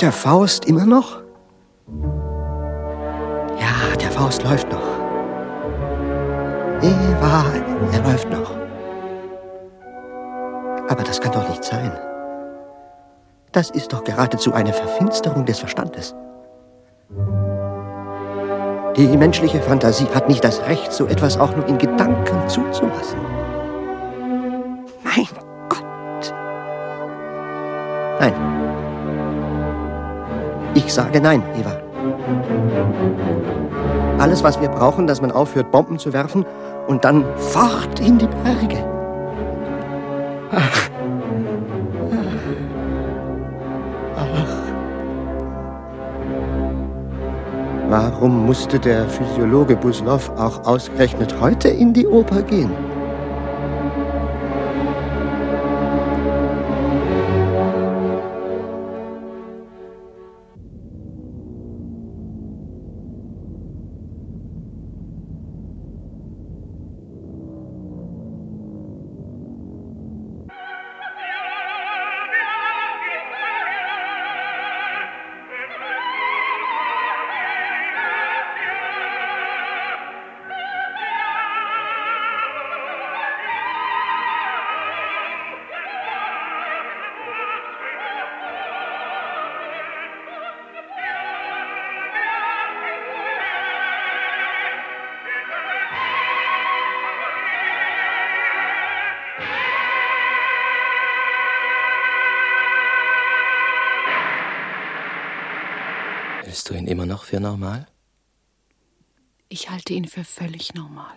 Der Faust immer noch? Ja, der Faust läuft noch. Eva, er läuft noch. Aber das kann doch nicht sein. Das ist doch geradezu eine Verfinsterung des Verstandes. Die menschliche Fantasie hat nicht das Recht, so etwas auch nur in Gedanken zuzulassen. Mein Gott. Nein. Ich sage nein, Eva. Alles, was wir brauchen, dass man aufhört, Bomben zu werfen und dann fort in die Berge. Ach. Ach. Warum musste der Physiologe Buslow auch ausgerechnet heute in die Oper gehen?
Für normal?
Ich halte ihn für völlig normal.